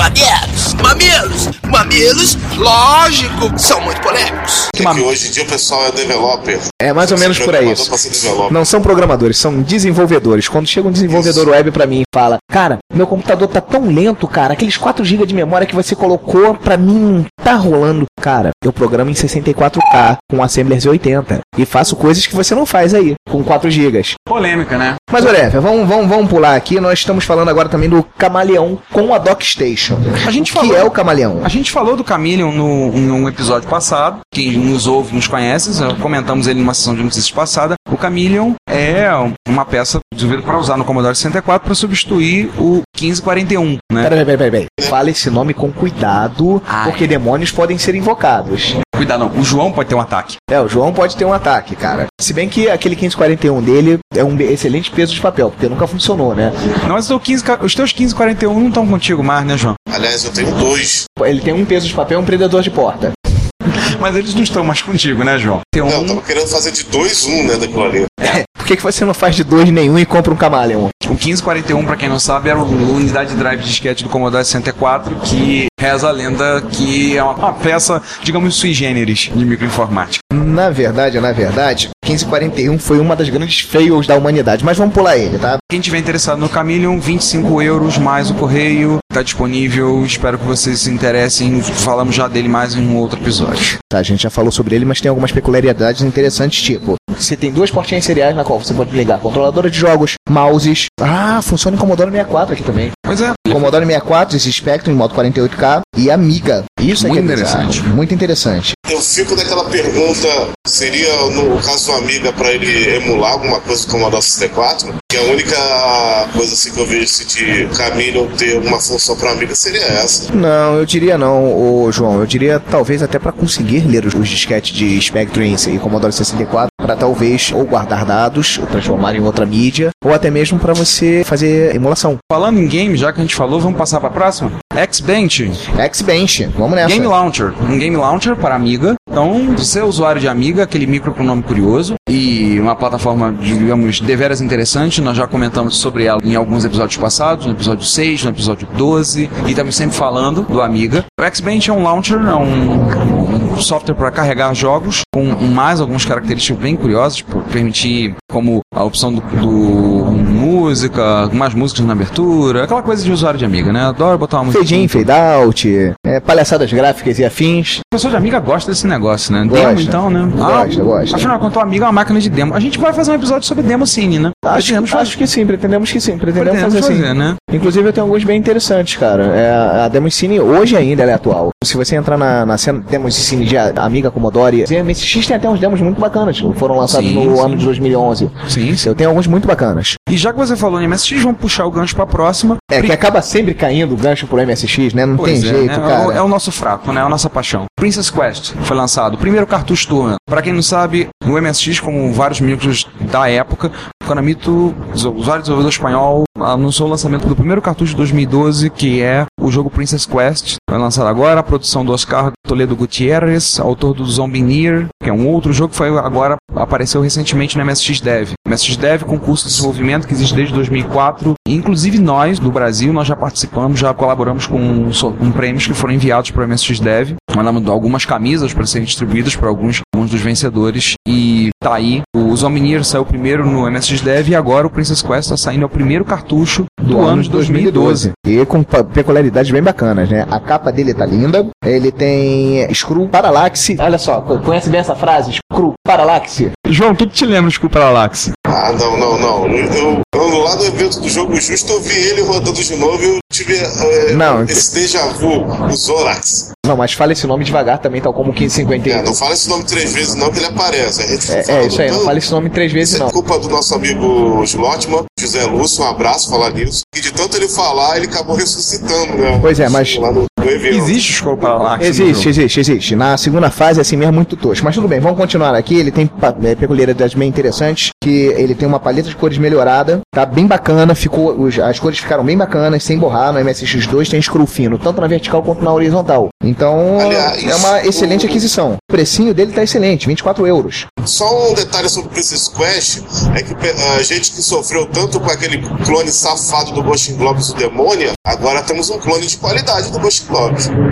mamilos, mamilos, lógico, são muito polêmicos. Que, que hoje em dia o pessoal é developer. É mais ou Você menos por aí isso. Não são programadores, são desenvolvedores. Quando chega um desenvolvedor web pra mim e fala, cara, meu computador tá tão lento, cara, aqueles 4 GB de memória que você colocou pra mim tá rolando. Cara, eu programo em 64K com Assembler Z80 e faço coisas que você não faz aí com 4 GB. Polêmica, né? Mas olha, vamos, vamos, vamos pular aqui. Nós estamos falando agora também do Camaleão com a DocStation. A gente o falou- é o Camaleão? A gente falou do Chameleon no, num episódio passado. Quem nos ouve nos conhece, comentamos ele numa sessão de notícias passada. O Chameleon é uma peça desenvolvida para usar no Commodore 64 para substituir o 1541, né? Peraí, peraí, peraí, peraí. Fala esse nome com cuidado, porque demônios podem ser invocados. Cuidado, não. O João pode ter um ataque. É, o João pode ter um ataque, cara. Se bem que aquele 1541 dele é um excelente peso de papel, porque nunca funcionou, né? Não, mas o teu 15, os teus 1541 não estão contigo mais, né, João? Aliás, eu tenho dois. Ele tem um peso de papel e um prendedor de porta. Mas eles não estão mais contigo, né, João? Tem Não, eu tava querendo fazer de dois um, né, daquilo ali. <laughs> Por que, que você não faz de dois nenhum e compra um Camaleon? O 1541, pra quem não sabe, era a unidade de drive de disquete do Commodore 64, que reza a lenda que é uma, uma peça, digamos, sui generis de microinformática. Na verdade, na verdade, 1541 foi uma das grandes fails da humanidade, mas vamos pular ele, tá? Quem tiver interessado no Chameleon, 25 euros mais o correio, tá disponível. Espero que vocês se interessem. Falamos já dele mais em um outro episódio. Tá, a gente já falou sobre ele, mas tem algumas peculiaridades interessantes, tipo, você tem duas portinhas seriais na qual você pode ligar controladora de jogos, mouses, Ah, funciona em Commodore 64 aqui também. Pois é. Commodore 64, esse Spectrum em modo 48K e Amiga. Isso é Muito que é bizarro. interessante. Muito interessante. Eu fico naquela pergunta, seria no caso do Amiga para ele emular alguma coisa do 64? Que a única coisa assim que eu vejo assim, de caminho ou ter alguma função para Amiga seria essa. Não, eu diria não, ô, João. Eu diria talvez até para conseguir ler os, os disquetes de Spectrum e Commodore 64 para talvez ou guardar dados, ou transformar em outra mídia, ou até mesmo para você fazer emulação. Falando em game, já que a gente falou, vamos passar para a próxima? X-Bench. X-Bench, vamos nessa. Game Launcher. Um Game Launcher para Amiga. Então, você é usuário de Amiga, aquele micro com nome curioso e uma plataforma, digamos, deveras interessante. Nós já comentamos sobre ela em alguns episódios passados, no episódio 6, no episódio 12, e estamos sempre falando do Amiga. O X-Bench é um launcher, é um, um software para carregar jogos com mais algumas características bem curiosas, tipo, permitir como a opção do, do música, mais músicas na abertura, aquela coisa de usuário de Amiga, né? Adoro botar uma música. Fade in, fade out, é, palhaçadas gráficas e afins. O pessoal de Amiga gosta desse negócio, né? Gosta. Demo, então, né? Gosta, gosta. Afinal de contas, o Amiga é uma máquina de demo. A gente vai fazer um episódio sobre demo cine, né? Acho, Pretendemos fazer. acho que sim, pretendemos que sim, pretendemos, Pretendemos fazer, fazer, né? Inclusive eu tenho alguns bem interessantes, cara. É, a Demo Cine hoje ainda ela é atual. Se você entrar na, na cena Demo Cine de Amiga Commodore, a MSX tem até uns demos muito bacanas, que foram lançados Sim, no sim. ano de 2011. Sim, sim. Eu tenho alguns muito bacanas. E já que você falou em MSX, vamos puxar o gancho pra próxima. É, que acaba sempre caindo o gancho pro MSX, né? Não Pois tem é, jeito, né? É o- cara. É o nosso fraco, né? É a nossa paixão. Princess Quest foi lançado, primeiro cartucho turma. Pra quem não sabe, o MSX, como vários micros da época, Konamito, o usuário desenvolvedor espanhol, anunciou o lançamento do primeiro cartucho de 2012, que é o jogo Princess Quest. Foi lançado agora, a produção do Oscar Toledo Gutierrez, autor do Zombie Near, que é um outro jogo que foi agora apareceu recentemente no MSX Dev. MSX Dev, concurso de desenvolvimento que existe desde 2004. E, inclusive nós, do Brasil, nós já participamos, já colaboramos com, com prêmios que foram enviados para o MSX Dev. Mandamos algumas camisas para serem distribuídas para alguns, alguns dos vencedores. E tá aí. O Zombie Near saiu primeiro no MSX Dev e agora o Princess Quest está saindo é o primeiro cartucho do, ano de 2012. E com peculiaridades bem bacanas, né? A capa dele tá linda. Ele tem Screw Parallaxe. Olha só, co- conhece bem essa frase? Screw Parallaxe. João, o que, que te lembra do Parallaxe? Ah, não, não, não. Eu, eu, lá no evento do jogo justo, eu vi ele rodando de novo e eu tive é, Não, esse déjà vu, o Zorax. Não, mas fala esse nome devagar também, tal como o 1551. É, não fala esse nome três vezes não, que ele aparece. A gente É, é falando isso aí, não fala esse nome três vezes Isso é não. culpa do nosso amigo Slotman, José Lúcio, um abraço, falar nisso. E de tanto ele falar, ele acabou ressuscitando, né? Pois é, mas- no, Existe o Scroll Parallaxe? no Existe, existe, existe. Na segunda fase é assim mesmo muito tosco. Mas tudo bem, vamos continuar aqui. Ele tem é, peculiaridades bem interessantes, que ele tem uma paleta de cores melhorada, tá bem bacana, ficou, os- as cores ficaram bem bacanas, sem borrar. No MSX2 tem screw fino, tanto na vertical quanto na horizontal. Então, Aliás, é uma excelente aquisição. O precinho dele tá excelente, 24 euros. Só um detalhe sobre o Princess Quest é que pe- a gente que sofreu tanto com aquele clone safado do Ghost in Globes, o Demônia, agora temos um clone de qualidade do Ghost in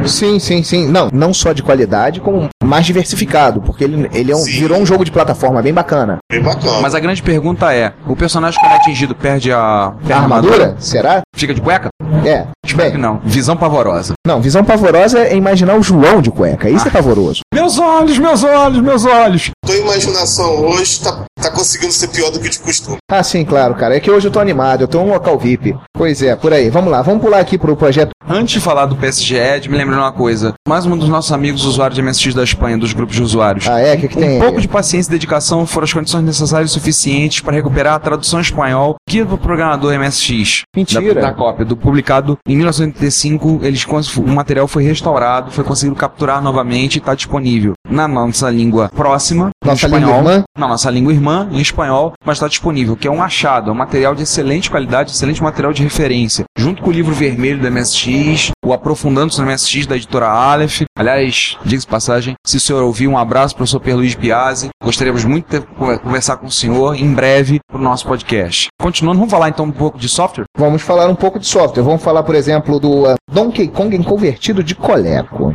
Sim, sim, sim. Não, não só de qualidade, como mais diversificado, porque ele, ele é um- virou um jogo de plataforma bem bacana. Bem bacana. Mas a grande pergunta é: o personagem quando é atingido perde a, perde A armadura? Será? Fica de cueca? É. Espero que não. Visão pavorosa. Não, visão pavorosa é imaginar o João de cueca. Isso é pavoroso. Meus olhos, meus olhos, meus olhos. Tua imaginação hoje tá, tá conseguindo ser pior do que de costume. Ah, sim, claro, cara. É que hoje eu tô animado, eu tô um local VIP. Pois é, por aí. Vamos lá, vamos pular aqui pro projeto. Antes de falar do PSG Ed, me lembrando uma coisa. Mais um dos nossos amigos usuários de MSX da Espanha, dos grupos de usuários. Ah, é? O que, que Um tem? pouco de paciência e dedicação foram as condições necessárias e suficientes para recuperar a tradução espanhol que do programador MSX. Mentira. Da, da cópia, do publicado em 1985. Eles, o material foi restaurado, foi conseguido capturar novamente e está disponível na nossa língua próxima, em Nossa espanhol. língua irmã? Na nossa língua irmã, em espanhol, mas está disponível, que é um achado, é um material de excelente qualidade, excelente material de referência. Junto com o livro vermelho do MSX, o Aprofundando-se no MSX da editora Aleph. Aliás, diga-se passagem, se o senhor ouvir, um abraço para o professor Pierluiz Piazzi. Gostaríamos muito de conversar com o senhor em breve para o nosso podcast. Continuando, vamos falar então um pouco de software? Vamos falar um pouco de software. Vamos falar, por exemplo, do uh, Donkey Kong convertido de Coleco.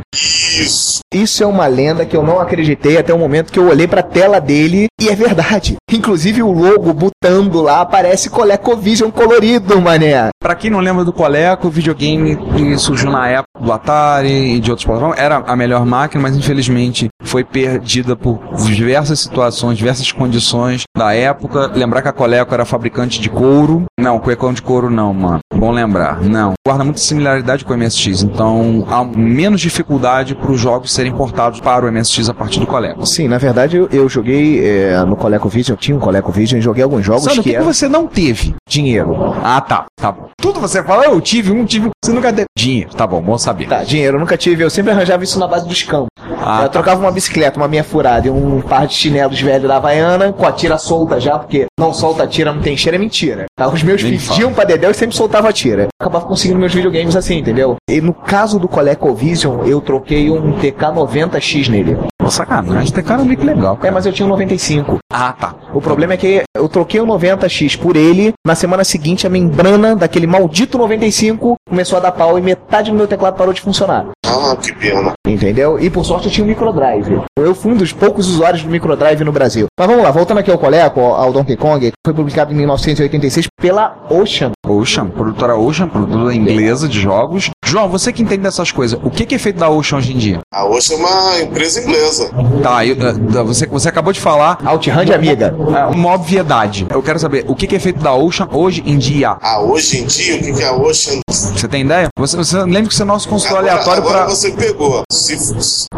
Isso. Isso é uma lenda que eu não acreditei até o momento que eu olhei pra tela dele e é verdade. Inclusive o logo botando lá aparece ColecoVision colorido, mané. Pra quem não lembra do Coleco, o videogame que surgiu na época do Atari e de outros plataformas, era a melhor máquina, mas infelizmente foi perdida por diversas situações, diversas condições da época. Lembrar que a Coleco era fabricante de couro. Não, cuecão de couro não, mano. Bom lembrar. Não. Guarda muita similaridade com o MSX, então há menos dificuldade para os jogos serem portados para o MSX a partir do Coleco. Sim, na verdade eu, eu joguei é, no ColecoVision, eu tinha um ColecoVision e joguei alguns jogos que que, que eram você não teve? dinheiro. Ah, tá. Tá bom. Tudo você fala, eu tive um, tive um. Você nunca teve. Dinheiro. Tá bom, bom saber. Tá, dinheiro eu nunca tive, eu sempre arranjava isso na base dos campos. Ah, eu tá. trocava uma bicicleta, uma meia furada e um par de chinelos velho da Havaiana com a tira solta já, porque não solta a tira, não tem cheiro, é mentira. Tá? Os meus Nem pediam pra Dedéu e sempre soltava a tira. Acabava conseguindo meus videogames assim, entendeu? E no caso do ColecoVision, eu troquei um TK90X nele. Pô, sacanagem, tem cara meio que legal. É, mas eu tinha um 95. Ah, tá. O problema é que eu troquei o 90X por ele. Na semana seguinte, a membrana daquele maldito 95 começou a dar pau e metade do meu teclado parou de funcionar. Ah, que pena. Entendeu? E por sorte eu tinha um microdrive. Eu fui um dos poucos usuários do microdrive no Brasil. Mas vamos lá, voltando aqui ao Coleco, ao Donkey Kong, que foi publicado em 1986 pela Ocean. Ocean, produtora Ocean, produtora inglesa de jogos. João, você que entende dessas coisas, o que é feito da Ocean hoje em dia? A Ocean é uma empresa inglesa. Tá, eu, você, você acabou de falar. Outrun de amiga. É, uma obviedade. Eu quero saber, o que é feito da Ocean hoje em dia? Ah, hoje em dia, o que que é a Ocean? Você tem ideia? Você, você lembra que você é nosso consultor Agora, aleatório agora pra. você pegou.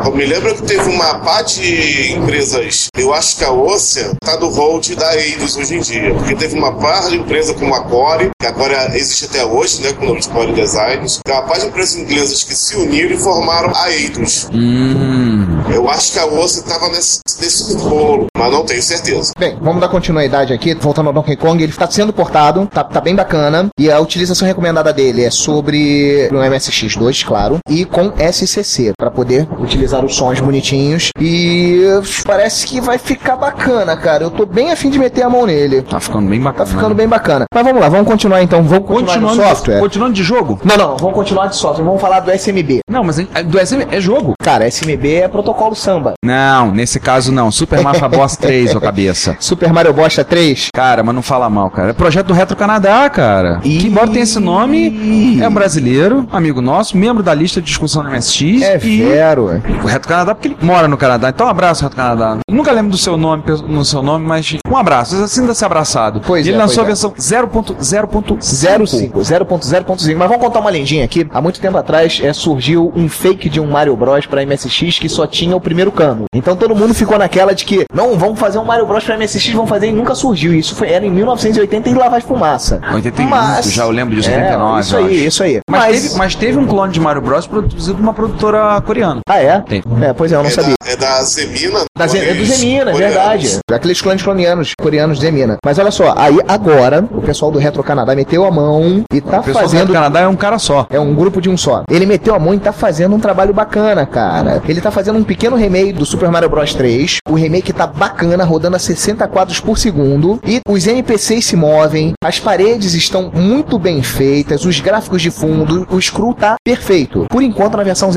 Eu me lembro que teve uma parte de empresas. Eu acho que a Ocean tá do hold da Eidos hoje em dia. Porque teve uma parte de empresa como a Core, que agora existe até hoje, né? Com o nome de Core Designs. Tem uma parte de empresas inglesas que se uniram e formaram a Eidos. Hum. Eu acho que a Ocean tava nesse, nesse bolo, mas não tenho certeza. Bem, vamos dar continuidade aqui, voltando ao Donkey Kong, ele está sendo portado, tá, tá bem bacana, e a utilização recomendada dele é sobre o MSX2, claro, e com SCC, para poder utilizar os sons bonitinhos, e parece que vai ficar bacana, cara, eu tô bem afim de meter a mão nele. Tá ficando bem bacana. Tá ficando bem bacana. Mas vamos lá, vamos continuar então, vamos continuar Continuando, no software. continuando de jogo? Não, não, vamos continuar de software, vamos falar do SMB. Não, mas é- do SM é jogo. Cara, SMB é protocolo samba. Não, nesse caso não. Super Mafia <laughs> Boss 3, ô cabeça. Super Mario Bosta 3? Cara, mas não fala mal, cara. É projeto do Retro Canadá, cara. Que embora tenha esse nome, é um brasileiro, amigo nosso, membro da lista de discussão do MSX. É e vero. O Retro Canadá, porque ele mora no Canadá. Então, um abraço, Retro Canadá. Nunca lembro do seu nome, no seu nome, mas um abraço. Sinta-se abraçado. Pois ele é, lançou a é. versão 0.0.5. 05, 0.0.5. Mas vamos contar uma lendinha aqui. Há muito tempo atrás é, surgiu um fake de um Mario Bros pra MSX que só tinha o primeiro cano. Então todo mundo ficou naquela de que, não, vamos fazer um Mario Bros pra MSX, vamos fazer, e nunca surgiu. Isso foi, era em 1980 e lavar de fumaça. 81, Mas- já eu lembro disso, É, 89. isso aí, isso aí. Mas, Mas- Teve, mas teve um clone de Mario Bros produzido por uma produtora coreana. Ah, é? Tem. É, pois é, eu não sabia. É da Zemina. Da Ze- é do Zemina, é coreanos. verdade. Aqueles clones coreanos, coreanos de Zemina. Mas olha só, aí agora o pessoal do Retro Canadá meteu a mão e tá O pessoal do fazendo. Canadá é um cara só. É um grupo de um só. Ele meteu a mão e tá fazendo um trabalho bacana, cara. Ele tá fazendo um pequeno remake do Super Mario Bros 3. O remake tá bacana, rodando a 60 quadros por segundo. E os NPCs se movem, as paredes estão muito bem feitas, os gráficos de fundo, o scroll tá perfeito. Por enquanto na versão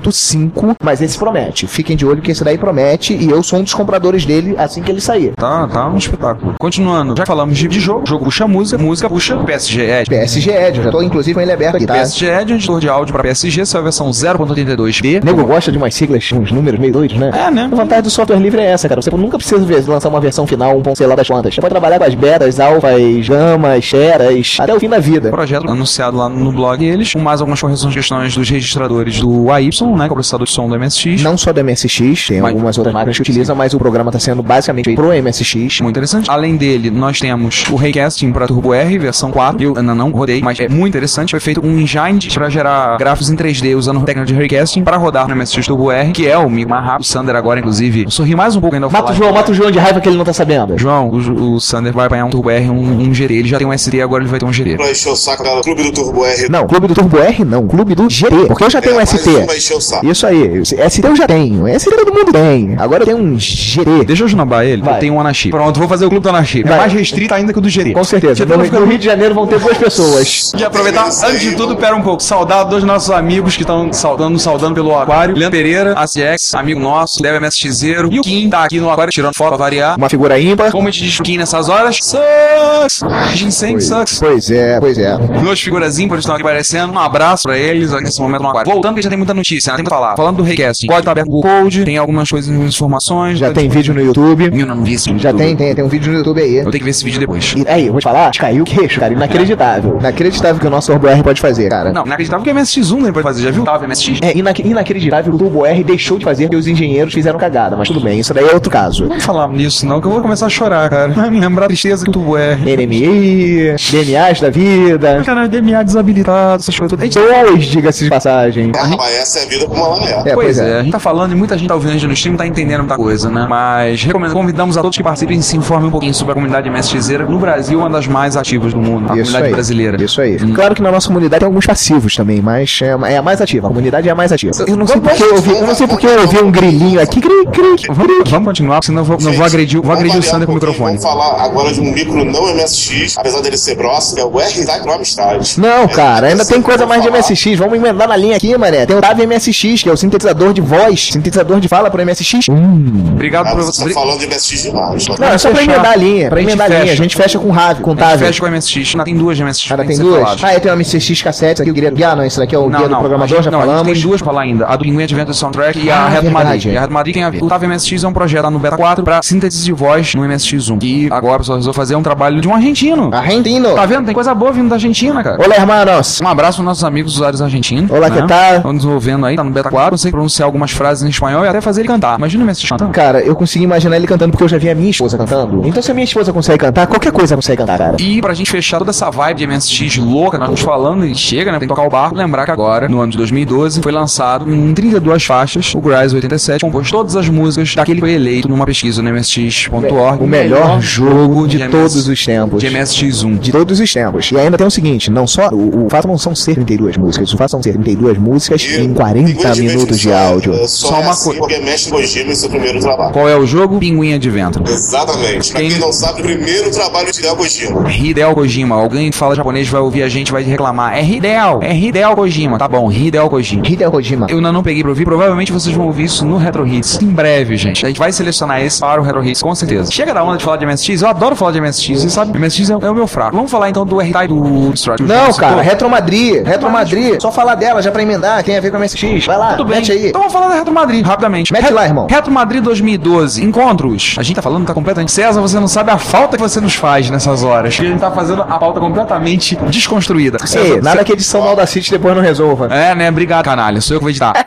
0.0.5, mas esse promete. Fiquem de olho que esse daí promete e eu sou um dos compradores dele assim que ele sair. Tá, tá um espetáculo. Continuando, já falamos de, de jogo. Jogo puxa música, música puxa PSG Edge. PSG Edge, eu já tô inclusive com ele aberto aqui, tá? PSG é um editor de áudio pra PSG, sua versão 0.82b. Nego gosta de umas siglas, uns números meio doidos, né? É, né? A vantagem do software livre é essa, cara. Você nunca precisa lançar uma versão final, um ponto sei lá das quantas. Você pode trabalhar com as betas, alfas, gamas, xeras, até o fim da vida. Projeto anunciado lá no blog eles, com mais algumas correções de questões dos registradores do AY, né, que é o processador de som do MSX. Não só do MSX, tem Mas- algumas outras máquinas que utilizam, mas o programa está sendo basicamente feito pro MSX. Muito interessante. Além dele, nós temos o Raycasting para Turbo R, versão 4. Eu ainda não rodei, mas é muito interessante. Foi feito um engine para gerar gráficos em 3D usando a técnica de Raycasting para rodar no MSX Turbo R, que é o mais rápido. O Sander agora, inclusive, eu sorri mais um pouco ainda Mata o. João, mata o João de raiva que ele não tá sabendo. João, o, o Sander vai apanhar um Turbo R, um, um GD. Ele já tem um SD, agora ele vai ter um GD. Pra encher o saco da Clube do Turbo R. Não, clube do Turbo R não, clube do GD. Porque eu já tenho um mais ST. encher o saco. Isso aí, ST eu já tenho. ST todo mundo tem. Agora tenho um GD. Deixa eu esnobar ele, Vai. eu tenho um Anashi. Pronto, vou fazer o clube do Anashi. É mais restrito ainda que o do GD. Com certeza. No, ficando no Rio de Janeiro vão ter duas pessoas. E aproveitar, antes de tudo, pera um pouco. Saudar dois nossos amigos que estão saudando, saudando pelo aquário. Leandro Pereira, ACX, amigo nosso, Deve MSXero. E o Kim tá aqui no aquário tirando foto pra variar. Uma figura ímpar. Como a gente diz Kim nessas horas? Sucks! Ginseng Pois, sucks. pois é, pois é. Duas figuras ímpares estão aqui aparecendo. Um abraço pra eles nesse momento no aquário. Voltando, que já tem muita notícia, né? tem muito pra falar. Falando do Raycasting. Pode estar aberto o Gold, tem algumas coisas, informações. Já tá tem vídeo no YouTube. Eu não vi esse vídeo Já tem, tem, tem um vídeo no YouTube aí. Eu tenho que ver esse vídeo depois. E aí, eu vou te falar, caiu o queixo, cara. Inacreditável. Inacreditável que o nosso Turbo R pode fazer, cara. Não, inacreditável que é MSX1 ele pode fazer. Já viu? Tava MSX? É ina inacreditável que o Turbo R deixou de fazer porque os engenheiros fizeram cagada, mas tudo bem, isso daí é outro caso. Não vamos falar nisso, não, que eu vou começar a chorar, cara. Vai me lembrar a tristeza que o tubo é. NMI, DMAs da vida. Cara, DMA desabilitado, essas coisas tudo. Dois, diga-se de passagem. Rapaz, essa é a vida como ela é. É, pois é. a gente tá falando e muita gente tá ouvindo a gente no stream, tá entendendo muita coisa, né? Mas recomendo, convidamos a todos que participem e se informem um pouquinho sobre a comunidade MSXeira. No Brasil, uma das mais ativas do mundo, a Isso comunidade aí. brasileira. Isso aí. Claro que na nossa comunidade tem alguns passivos também, mas é, é a mais ativa. A comunidade é a mais ativa. Eu não sei porque eu ouvi, eu não sei porque eu ouvi um grilinho aqui. Gri, gri, Vamos, vamos continuar, senão eu vou, não vou agredir, vou agredir o Sander com o microfone. Vamos falar agora de um micro não MSX, apesar dele ser grosso, que é o R-Type no Amstrad. Não, cara, ainda tem coisa mais de MSX. Vamos emendar na linha aqui, mané. Tem o TAV MSX, que é o sintetizador de voz, sintetizador de fala pro MSX. Hum. Obrigado Ah, por você tá falando de MSX demais. Não, é só pra emendar a linha, pra A gente emendar a linha. A fecha. gente fecha com o RAV, com o A gente TAV. fecha com o MSX. Ainda tem duas de MSX. Ainda que tem duas? Ah, é, tem o MSX cassete, aqui o guia, guia não, esse daqui é o Não, guia do não, programador, a gente, já não, A falamos. gente tem duas pra falar ainda. A do Pinguim Adventure Soundtrack e a Ah, verdade. Madrid. E a Reto Madrid tem a ver. O TAV MSX é um projeto lá no Beta 4 pra síntese de voz no MSX1. E agora o pessoal resolveu fazer um trabalho de um argentino. Argentino. Tá vendo? Tem coisa boa vindo da Argentina, cara. Olá, hermanos. Um abraço aos nossos amigos usuários argentinos. Olá, né? que tal? Estão desenvolvendo aí, tá no Beta 4. Consegue pronunciar algumas frases em espanhol e até fazer ele cantar. Imagina o MSX cantando. Cara, eu consegui imaginar ele cantando porque eu já vi a minha esposa cantando. Então se a minha esposa consegue cantar, qualquer coisa consegue cantar, cara. E pra gente fechar toda essa vibe de MSX louca, nós estamos falando e chega, né? Tem que tocar o barco. Lembrar que agora, no ano de 2012, foi lançado em 32 faixas o Grise 87, compôs todas as músicas daquele que foi eleito numa pesquisa no MSX.org. O melhor jogo de MS todos os tempos. De MSX1. De todos os tempos. E ainda tem o seguinte, não só. O, o fato não são ser 32 músicas, o fato são ser 32 músicas em 40 minutos de áudio. É, só, é assim porque mexe Kojima em seu primeiro trabalho. Qual é o jogo? Pinguim Adventure. Exatamente. Pra quem não sabe, o primeiro trabalho de Hideo Kojima. Hideo Kojima. Alguém que fala japonês vai ouvir a gente vai reclamar. É Hideo, é Hideo Kojima. Tá bom, Hideo Kojima. Hideo Kojima. Eu ainda não peguei pra ouvir, provavelmente vocês vão ouvir isso no Retro Hits. Em breve, gente. A gente vai selecionar esse para o Retro Hits, com certeza. Chega da onda de falar de MSX, eu adoro falar de MSX, você sabe? MSX é, é o meu fraco. Vamos falar então do R-Type do Destruct. Não, cara, Retro Madrid. Retro Madrid. Só falar dela já pra emendar, tem a ver com a MSX. Vai lá, Tudo bem. mete aí. Então vamos falar da Retro Madrid, rapidamente. Mete Retro- lá, irmão. Retro Madrid 2012, encontros. A gente tá falando, tá completamente. César, você não sabe a falta que você nos faz nessas horas. Que a gente tá fazendo a pauta completamente desconstruída. Ei, César, nada você- que a edição do Audacity depois não resolva. É, né? Obrigado, canalha. Sou eu que vou editar.